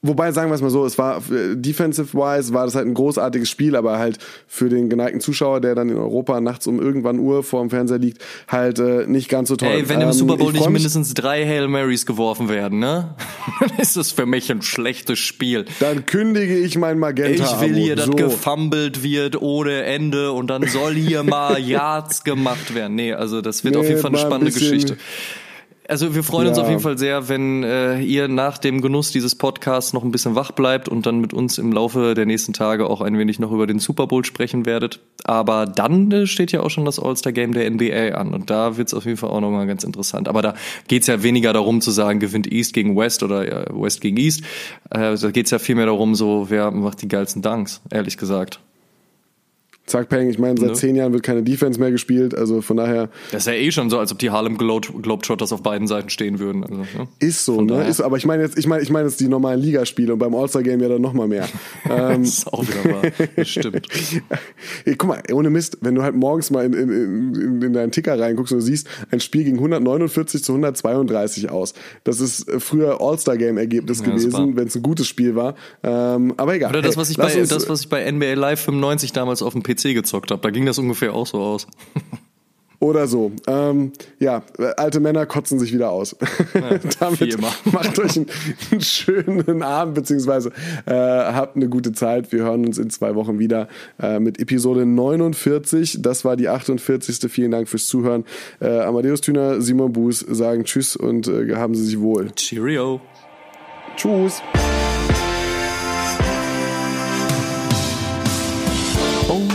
Wobei, sagen wir es mal so, es war äh, defensive-wise war das halt ein großartiges Spiel, aber halt für den geneigten Zuschauer, der dann in Europa nachts um irgendwann Uhr vor dem Fernseher liegt, halt äh, nicht ganz so toll. Ey, wenn im ähm, Super Bowl nicht mindestens drei Hail Marys geworfen werden, ne? <laughs> dann ist das für mich ein schlechtes Spiel. Dann kündige ich mein Magenta. Ich will hier, so. dass gefummelt wird ohne Ende und dann soll hier mal <laughs> Yards gemacht werden. Nee, also das wird nee, auf jeden Fall eine spannende Geschichte. Also wir freuen ja. uns auf jeden Fall sehr, wenn äh, ihr nach dem Genuss dieses Podcasts noch ein bisschen wach bleibt und dann mit uns im Laufe der nächsten Tage auch ein wenig noch über den Super Bowl sprechen werdet. Aber dann äh, steht ja auch schon das All-Star-Game der NBA an und da wird's auf jeden Fall auch nochmal ganz interessant. Aber da geht's ja weniger darum zu sagen, gewinnt East gegen West oder ja, West gegen East. Äh, da geht's ja vielmehr darum, so wer macht die geilsten Dunks, ehrlich gesagt. Zack Peng, ich meine, seit ne? zehn Jahren wird keine Defense mehr gespielt, also von daher. Das ist ja eh schon so, als ob die Harlem Globetrotters auf beiden Seiten stehen würden. Also, ja. Ist so, von ne? Ist, aber ich meine jetzt, ich meine, ich meine jetzt die normalen Ligaspiele und beim All-Star-Game ja dann nochmal mehr. <laughs> ähm, das ist auch wieder wahr. Das stimmt. <laughs> Ey, guck mal, ohne Mist, wenn du halt morgens mal in, in, in, in deinen Ticker reinguckst und du siehst, ein Spiel ging 149 zu 132 aus. Das ist äh, früher All-Star-Game-Ergebnis ja, gewesen, wenn es ein gutes Spiel war. Ähm, aber egal. Oder das, was ich bei, das, was ich bei NBA Live 95 damals auf dem PC PC gezockt habe. Da ging das ungefähr auch so aus. <laughs> oder so. Ähm, ja, alte Männer kotzen sich wieder aus. Ja, <laughs> Damit <laughs> macht euch einen, einen, schönen Abend, beziehungsweise äh, habt eine gute Zeit. Wir hören uns in zwei Wochen wieder äh, mit Episode 49. Das war die 48. Vielen Dank fürs Zuhören. Äh, Amadeus Thüner, Simon Buß sagen Tschüss und äh, haben Sie sich wohl. Cheerio. Tschüss.